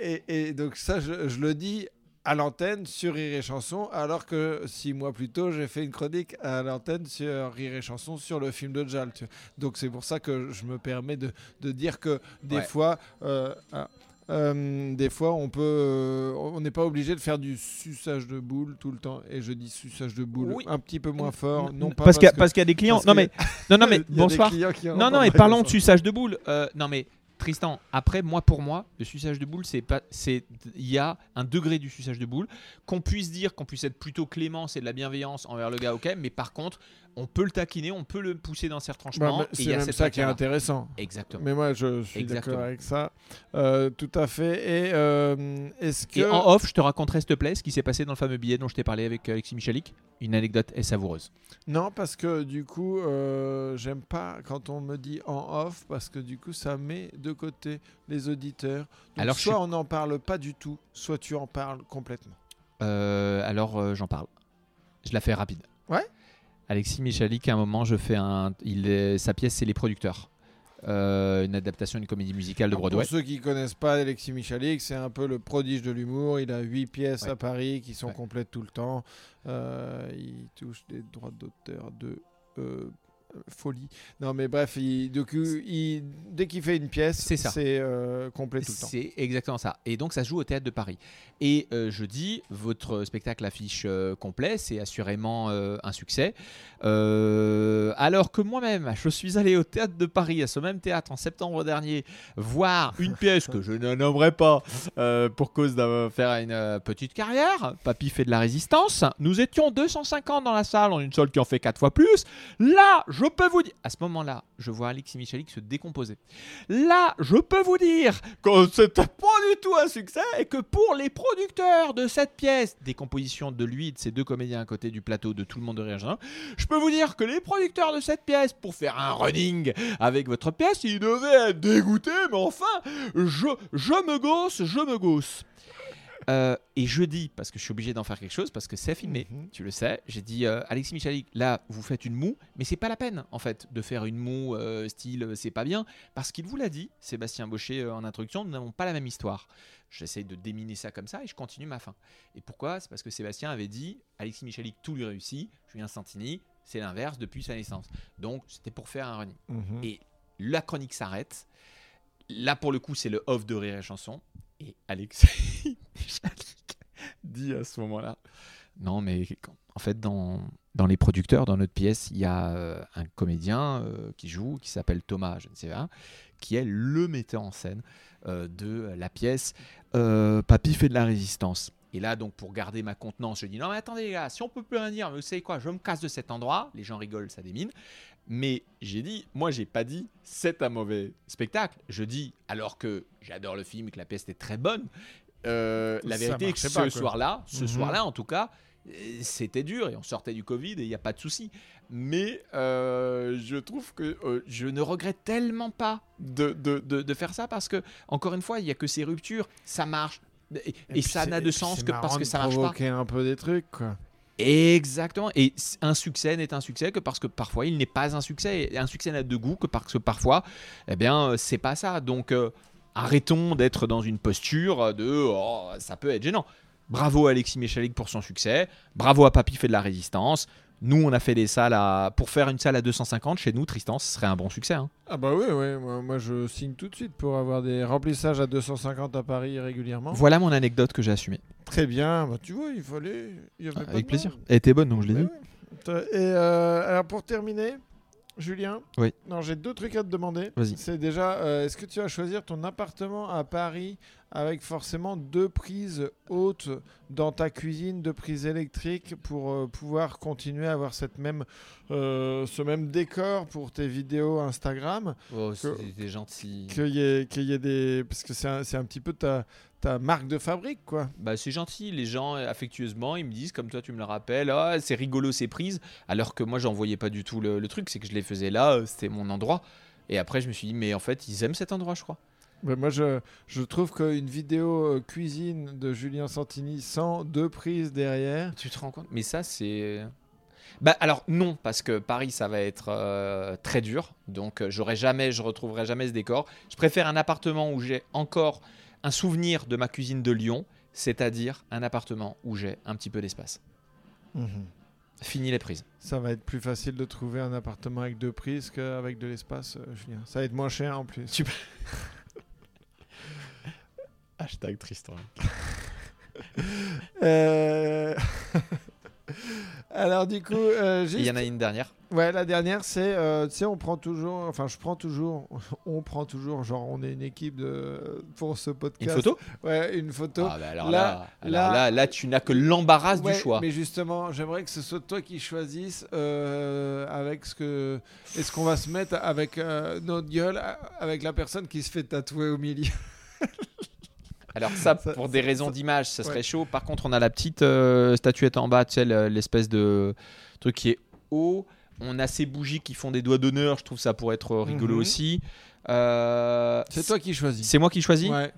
Speaker 1: Et, et donc, ça, je, je le dis à l'antenne sur Rire et Chanson, alors que six mois plus tôt, j'ai fait une chronique à l'antenne sur Rire et Chanson sur le film de Jal. Donc c'est pour ça que je me permets de, de dire que des
Speaker 2: Ouais.
Speaker 1: fois, euh, ah, euh, des fois, on peut, euh, on n'est pas obligé de faire du suçage de boule tout le temps. Et je dis suçage de boule
Speaker 2: Oui.
Speaker 1: un petit peu moins fort, non pas
Speaker 2: parce qu'il y, a-
Speaker 1: que-
Speaker 2: parce qu'il y a des clients. Non
Speaker 1: que-
Speaker 2: mais non non mais bonsoir. Non non et
Speaker 1: pas
Speaker 2: parlons de
Speaker 1: ça.
Speaker 2: suçage de boule. Euh, non mais Tristan, après, moi pour moi, le suçage de boule, c'est pas, c'est, il y a un degré du suçage de boule qu'on puisse dire, qu'on puisse être plutôt clément, c'est de la bienveillance envers le gars, ok. Mais par contre, on peut le taquiner, on peut le pousser dans ses retranchements.
Speaker 1: c'est même ça qui est intéressant.
Speaker 2: Exactement.
Speaker 1: Mais moi, je suis d'accord avec ça. Euh, tout à fait. Et euh, est-ce que.
Speaker 2: Et en off, je te raconterai, s'il te plaît, ce qui s'est passé dans le fameux billet dont je t'ai parlé avec Alexis Michalik. Une anecdote est savoureuse.
Speaker 1: Non, parce que du coup, euh, j'aime pas quand on me dit en off, parce que du coup, ça met de côté les auditeurs. Donc,
Speaker 2: Alors,
Speaker 1: soit on n'en parle pas du tout, soit tu en parles complètement.
Speaker 2: Euh, alors, euh, j'en parle. Je la fais rapide.
Speaker 1: Ouais.
Speaker 2: Alexis Michalik, à un moment, je fais un. Il est- Sa pièce, c'est Les Producteurs. Euh, une adaptation d'une comédie musicale de
Speaker 1: Alors,
Speaker 2: Broadway.
Speaker 1: Pour ceux qui connaissent pas Alexis Michalik, c'est un peu le prodige de l'humour. Il a huit pièces
Speaker 2: Ouais.
Speaker 1: à Paris qui sont
Speaker 2: Ouais.
Speaker 1: complètes tout le temps. Euh, il touche des droits d'auteur de euh, folie. Non, mais bref, il, dès qu'il fait une pièce,
Speaker 2: C'est
Speaker 1: euh, complet tout le temps.
Speaker 2: C'est exactement ça. Et donc ça se joue au théâtre de Paris. Et euh, je dis, votre spectacle affiche euh, complet, c'est assurément euh, un succès. Euh, alors que moi-même, je suis allé au théâtre de Paris, à ce même théâtre en septembre dernier, voir une pièce que je ne nommerai pas pour cause de faire une petite carrière. Papy fait de la résistance. Nous étions 250 dans la salle, en une salle qui en fait quatre fois plus. Là, je peux vous dire, à ce moment-là, je vois Alexis Michalik se décomposer. Là, je peux vous dire que c'était pas du tout un succès et que pour les producteurs de cette pièce, des compositions de lui et de ses deux comédiens à côté du plateau de tout le monde de Genin, je peux vous dire que les producteurs de cette pièce, pour faire un running avec votre pièce, ils devaient être dégoûtés, mais enfin, je, je me gosse, je me gosse. Euh, et je dis, parce que je suis obligé d'en faire quelque chose, parce que c'est filmé,
Speaker 1: Mhm.
Speaker 2: tu le sais, j'ai dit euh, Alexis Michalik, là vous faites une moue, mais c'est pas la peine en fait de faire une moue euh, style euh, c'est pas bien, parce qu'il vous l'a dit, Sébastien Baucher en introduction, nous n'avons pas la même histoire. J'essaye de déminer ça comme ça et je continue ma fin. Et pourquoi? C'est parce que Sébastien avait dit Alexis Michalik tout lui réussit, Julien Santini c'est l'inverse depuis sa naissance. Donc c'était pour faire un running.
Speaker 1: Mhm.
Speaker 2: Et la chronique s'arrête. Là, pour le coup, c'est le off de Rire et Chanson. Et Alexis dit à ce moment-là Non, mais en fait, dans, les producteurs, dans notre pièce, il y a euh, un comédien euh, qui joue, qui s'appelle Thomas, je ne sais pas, qui est le metteur en scène euh, de la pièce Papy fait de la résistance. Et là, donc, pour garder ma contenance, je dis Non, mais attendez, les si on peut plus rien dire, mais vous savez quoi, je me casse de cet endroit. Les gens rigolent, ça démine. Mais j'ai dit, moi, j'ai pas dit c'est un mauvais spectacle. Je dis, alors que j'adore le film et que la pièce est très bonne, euh, la vérité est que ce soir-là, ce
Speaker 1: Mhm.
Speaker 2: soir-là, en tout cas, euh, c'était dur et on sortait du Covid et il n'y a pas de souci. Mais euh, je trouve que euh, je ne regrette tellement pas de, de, de- de faire ça parce que, encore une fois, il n'y a que ces ruptures, ça marche. Et, ça n'a de sens que parce que ça marche pas.
Speaker 1: provoquer un peu des trucs, quoi.
Speaker 2: Exactement. Et un succès n'est un succès que parce que parfois il n'est pas un succès. Un succès n'a de goût que parce que parfois, eh bien, euh, c'est pas ça. Donc, euh, arrêtons d'être dans une posture de oh, ça peut être gênant. Bravo à Alexis Michalik pour son succès. Bravo à Papy fait de la résistance. Nous, on a fait des salles à. Pour faire une salle à 250, chez nous, Tristan, ce serait un bon succès. hein.
Speaker 1: Ah bah oui, oui. Moi, moi, je signe tout de suite pour avoir des remplissages à 250 à Paris régulièrement.
Speaker 2: Voilà mon anecdote que j'ai assumée.
Speaker 1: Très bien. Bah, tu vois, il fallait... Il y avait pas de
Speaker 2: Avec plaisir. Elle était bonne, donc je l'ai
Speaker 1: Ouais,
Speaker 2: dit.
Speaker 1: ouais. Et euh, alors pour terminer, Julien,
Speaker 2: Oui.
Speaker 1: non, j'ai deux trucs à te demander.
Speaker 2: Vas-y.
Speaker 1: C'est déjà, euh, est-ce que tu vas choisir ton appartement à Paris avec forcément deux prises hautes dans ta cuisine, deux prises électriques pour euh, pouvoir continuer à avoir cette même, euh, ce même décor pour tes vidéos Instagram
Speaker 2: Oh,
Speaker 1: c'était
Speaker 2: gentil.
Speaker 1: Qu'il y, ait- qu'il y ait des... Parce que c'est un, c'est un petit peu ta, ta marque de fabrique, quoi.
Speaker 2: Bah, c'est gentil, les gens euh, affectueusement ils me disent, comme toi tu me le rappelles, ah, c'est rigolo ces prises, alors que moi j'en voyais pas du tout le, le truc, c'est que je les faisais là, euh, c'était mon endroit. Et après je me suis dit, mais en fait ils aiment cet endroit, je crois.
Speaker 1: Ben, moi, je, je trouve qu'une vidéo euh, cuisine de Julien Santini sans deux prises derrière,
Speaker 2: Tu te rends compte? Mais ça c'est. Bah alors non, parce que Paris ça va être euh, très dur, donc euh, j'aurai jamais, je retrouverai jamais ce décor. Je préfère un appartement où j'ai encore un souvenir de ma cuisine de Lyon, c'est-à-dire un appartement où j'ai un petit peu d'espace. Fini les prises.
Speaker 1: ça va être plus facile de trouver un appartement avec deux prises qu'avec de l'espace, euh, Julien. Ça va être moins cher en plus.
Speaker 2: Tu- Hashtag Tristan.
Speaker 1: Euh, Alors du coup, euh, juste-
Speaker 2: Il y en a une dernière.
Speaker 1: ouais, la dernière, c'est, euh, tu sais, on prend toujours, enfin, je prends toujours, on prend toujours, genre, on est une équipe de pour ce podcast.
Speaker 2: Une photo?
Speaker 1: Ouais, une photo.
Speaker 2: Ah, bah alors
Speaker 1: Là-
Speaker 2: là,
Speaker 1: là-
Speaker 2: là, là, tu n'as que l'embarras
Speaker 1: Ouais,
Speaker 2: du choix.
Speaker 1: Mais justement, j'aimerais que ce soit toi qui choisisses euh, avec ce que est-ce qu'on va se mettre avec notre gueule, avec la personne qui se fait tatouer au milieu.
Speaker 2: Alors ça,
Speaker 1: Ça-
Speaker 2: pour des raisons d'image, ça serait
Speaker 1: ouais.
Speaker 2: chaud. Par contre, on a la petite euh, statuette en bas, tu sais, le- l'espèce de truc qui est haut. On a ces bougies qui font des doigts d'honneur. Je trouve ça pourrait être rigolo
Speaker 1: Mhm.
Speaker 2: aussi. Euh,
Speaker 1: C'est toi qui choisis.
Speaker 2: C'est moi qui choisis.
Speaker 1: Ouais.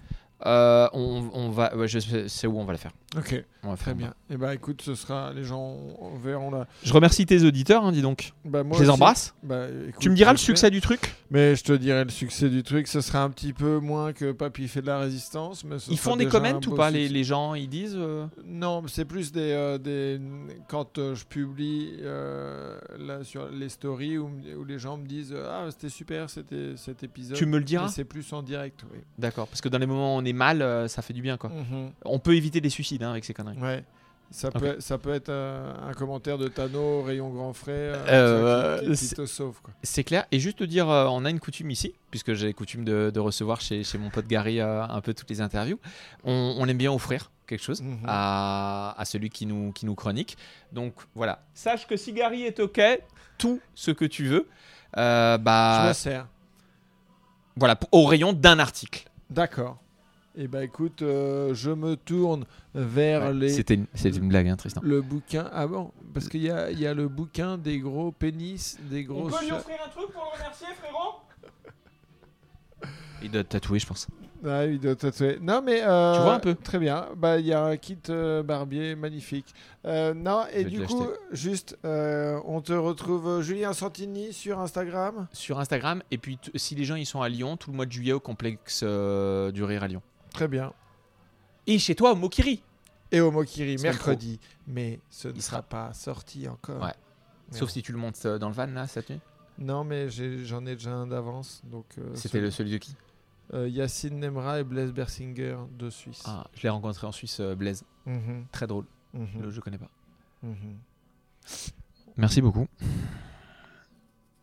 Speaker 2: Euh, on, on va, ouais, je sais sais où on va la faire.
Speaker 1: Ok.
Speaker 2: On va
Speaker 1: Très
Speaker 2: faire
Speaker 1: bien. Et bah écoute, ce sera les gens verront là.
Speaker 2: Je remercie tes auditeurs, hein, dis donc.
Speaker 1: Bah, moi
Speaker 2: je les
Speaker 1: aussi.
Speaker 2: embrasse.
Speaker 1: Bah, écoute,
Speaker 2: Tu me diras le succès du truc.
Speaker 1: Mais je te dirai le succès du truc. Ce sera un petit peu moins que Papy fait de la résistance, mais
Speaker 2: Ils font des comments ou pas les, les gens Ils disent. euh,
Speaker 1: Non, c'est plus des, euh, des quand euh, je publie euh, là sur les stories où, où les gens me disent ah c'était super c'était cet épisode.
Speaker 2: Tu me le diras
Speaker 1: C'est plus en direct, oui.
Speaker 2: D'accord. Parce que dans les moments où on est mal, euh, ça fait du bien, quoi.
Speaker 1: Mhm.
Speaker 2: On peut éviter des suicides hein, avec ces conneries.
Speaker 1: Ouais. Ça peut, ça peut être euh, un commentaire de Tano, Rayon Grand Frère,
Speaker 2: Euh,
Speaker 1: ça, qui, qui- te sauve.
Speaker 2: C'est clair. Et juste te dire, euh, on a une coutume ici, puisque j'ai coutume de, de recevoir chez, chez mon pote Gary euh, un peu toutes les interviews. On, on aime bien offrir quelque chose
Speaker 1: Mhm.
Speaker 2: à, à celui qui nous, qui nous chronique. Donc voilà. Sache que si Gary est OK, tout ce que tu veux, euh,
Speaker 1: Je
Speaker 2: bah,
Speaker 1: me sers.
Speaker 2: voilà, au rayon d'un article.
Speaker 1: D'accord. Et bah écoute, euh, je me tourne vers
Speaker 2: Ouais,
Speaker 1: les
Speaker 2: C'était une, une blague, hein, Tristan.
Speaker 1: le bouquin. Ah bon Parce qu'il y a, il y a le bouquin des gros pénis, des
Speaker 3: On
Speaker 1: grosses.
Speaker 3: peut lui offrir un truc pour le remercier, frérot?
Speaker 2: Il doit tatouer, je pense.
Speaker 1: Ah, il doit tatouer. Non, mais. euh,
Speaker 2: Tu vois un peu?
Speaker 1: Très bien. Bah, il y a un kit euh, barbier magnifique. Euh, non, et du coup, juste, euh, on te retrouve Julien Santini sur Instagram?
Speaker 2: Sur Instagram. Et puis, si les gens ils sont à Lyon, tout le mois de juillet au complexe euh, du Rire à Lyon.
Speaker 1: Très bien.
Speaker 2: Et chez toi, au Mokiri.
Speaker 1: Et au Mokiri, mercredi. Mais ce ne
Speaker 2: Il
Speaker 1: sera
Speaker 2: sera-
Speaker 1: pas sorti encore.
Speaker 2: Ouais. Sauf si tu le montes euh, dans le van, là, cette nuit.
Speaker 1: Non, mais j'en ai, déjà un d'avance. Donc, euh,
Speaker 2: C'était
Speaker 1: celui-
Speaker 2: le, celui de qui?
Speaker 1: Euh, Yacine Nemra et Blaise Bersinger de Suisse.
Speaker 2: Ah, je l'ai rencontré en Suisse, euh, Blaise.
Speaker 1: Mhm,
Speaker 2: Très drôle.
Speaker 1: mhm,
Speaker 2: Le- Je connais pas.
Speaker 1: mhm.
Speaker 2: Merci beaucoup.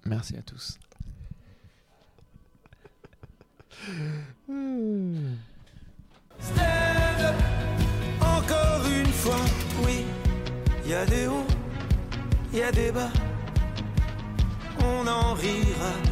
Speaker 2: Merci à tous.
Speaker 4: Stand encore une fois, oui. Y a des hauts, y a des bas. On en rira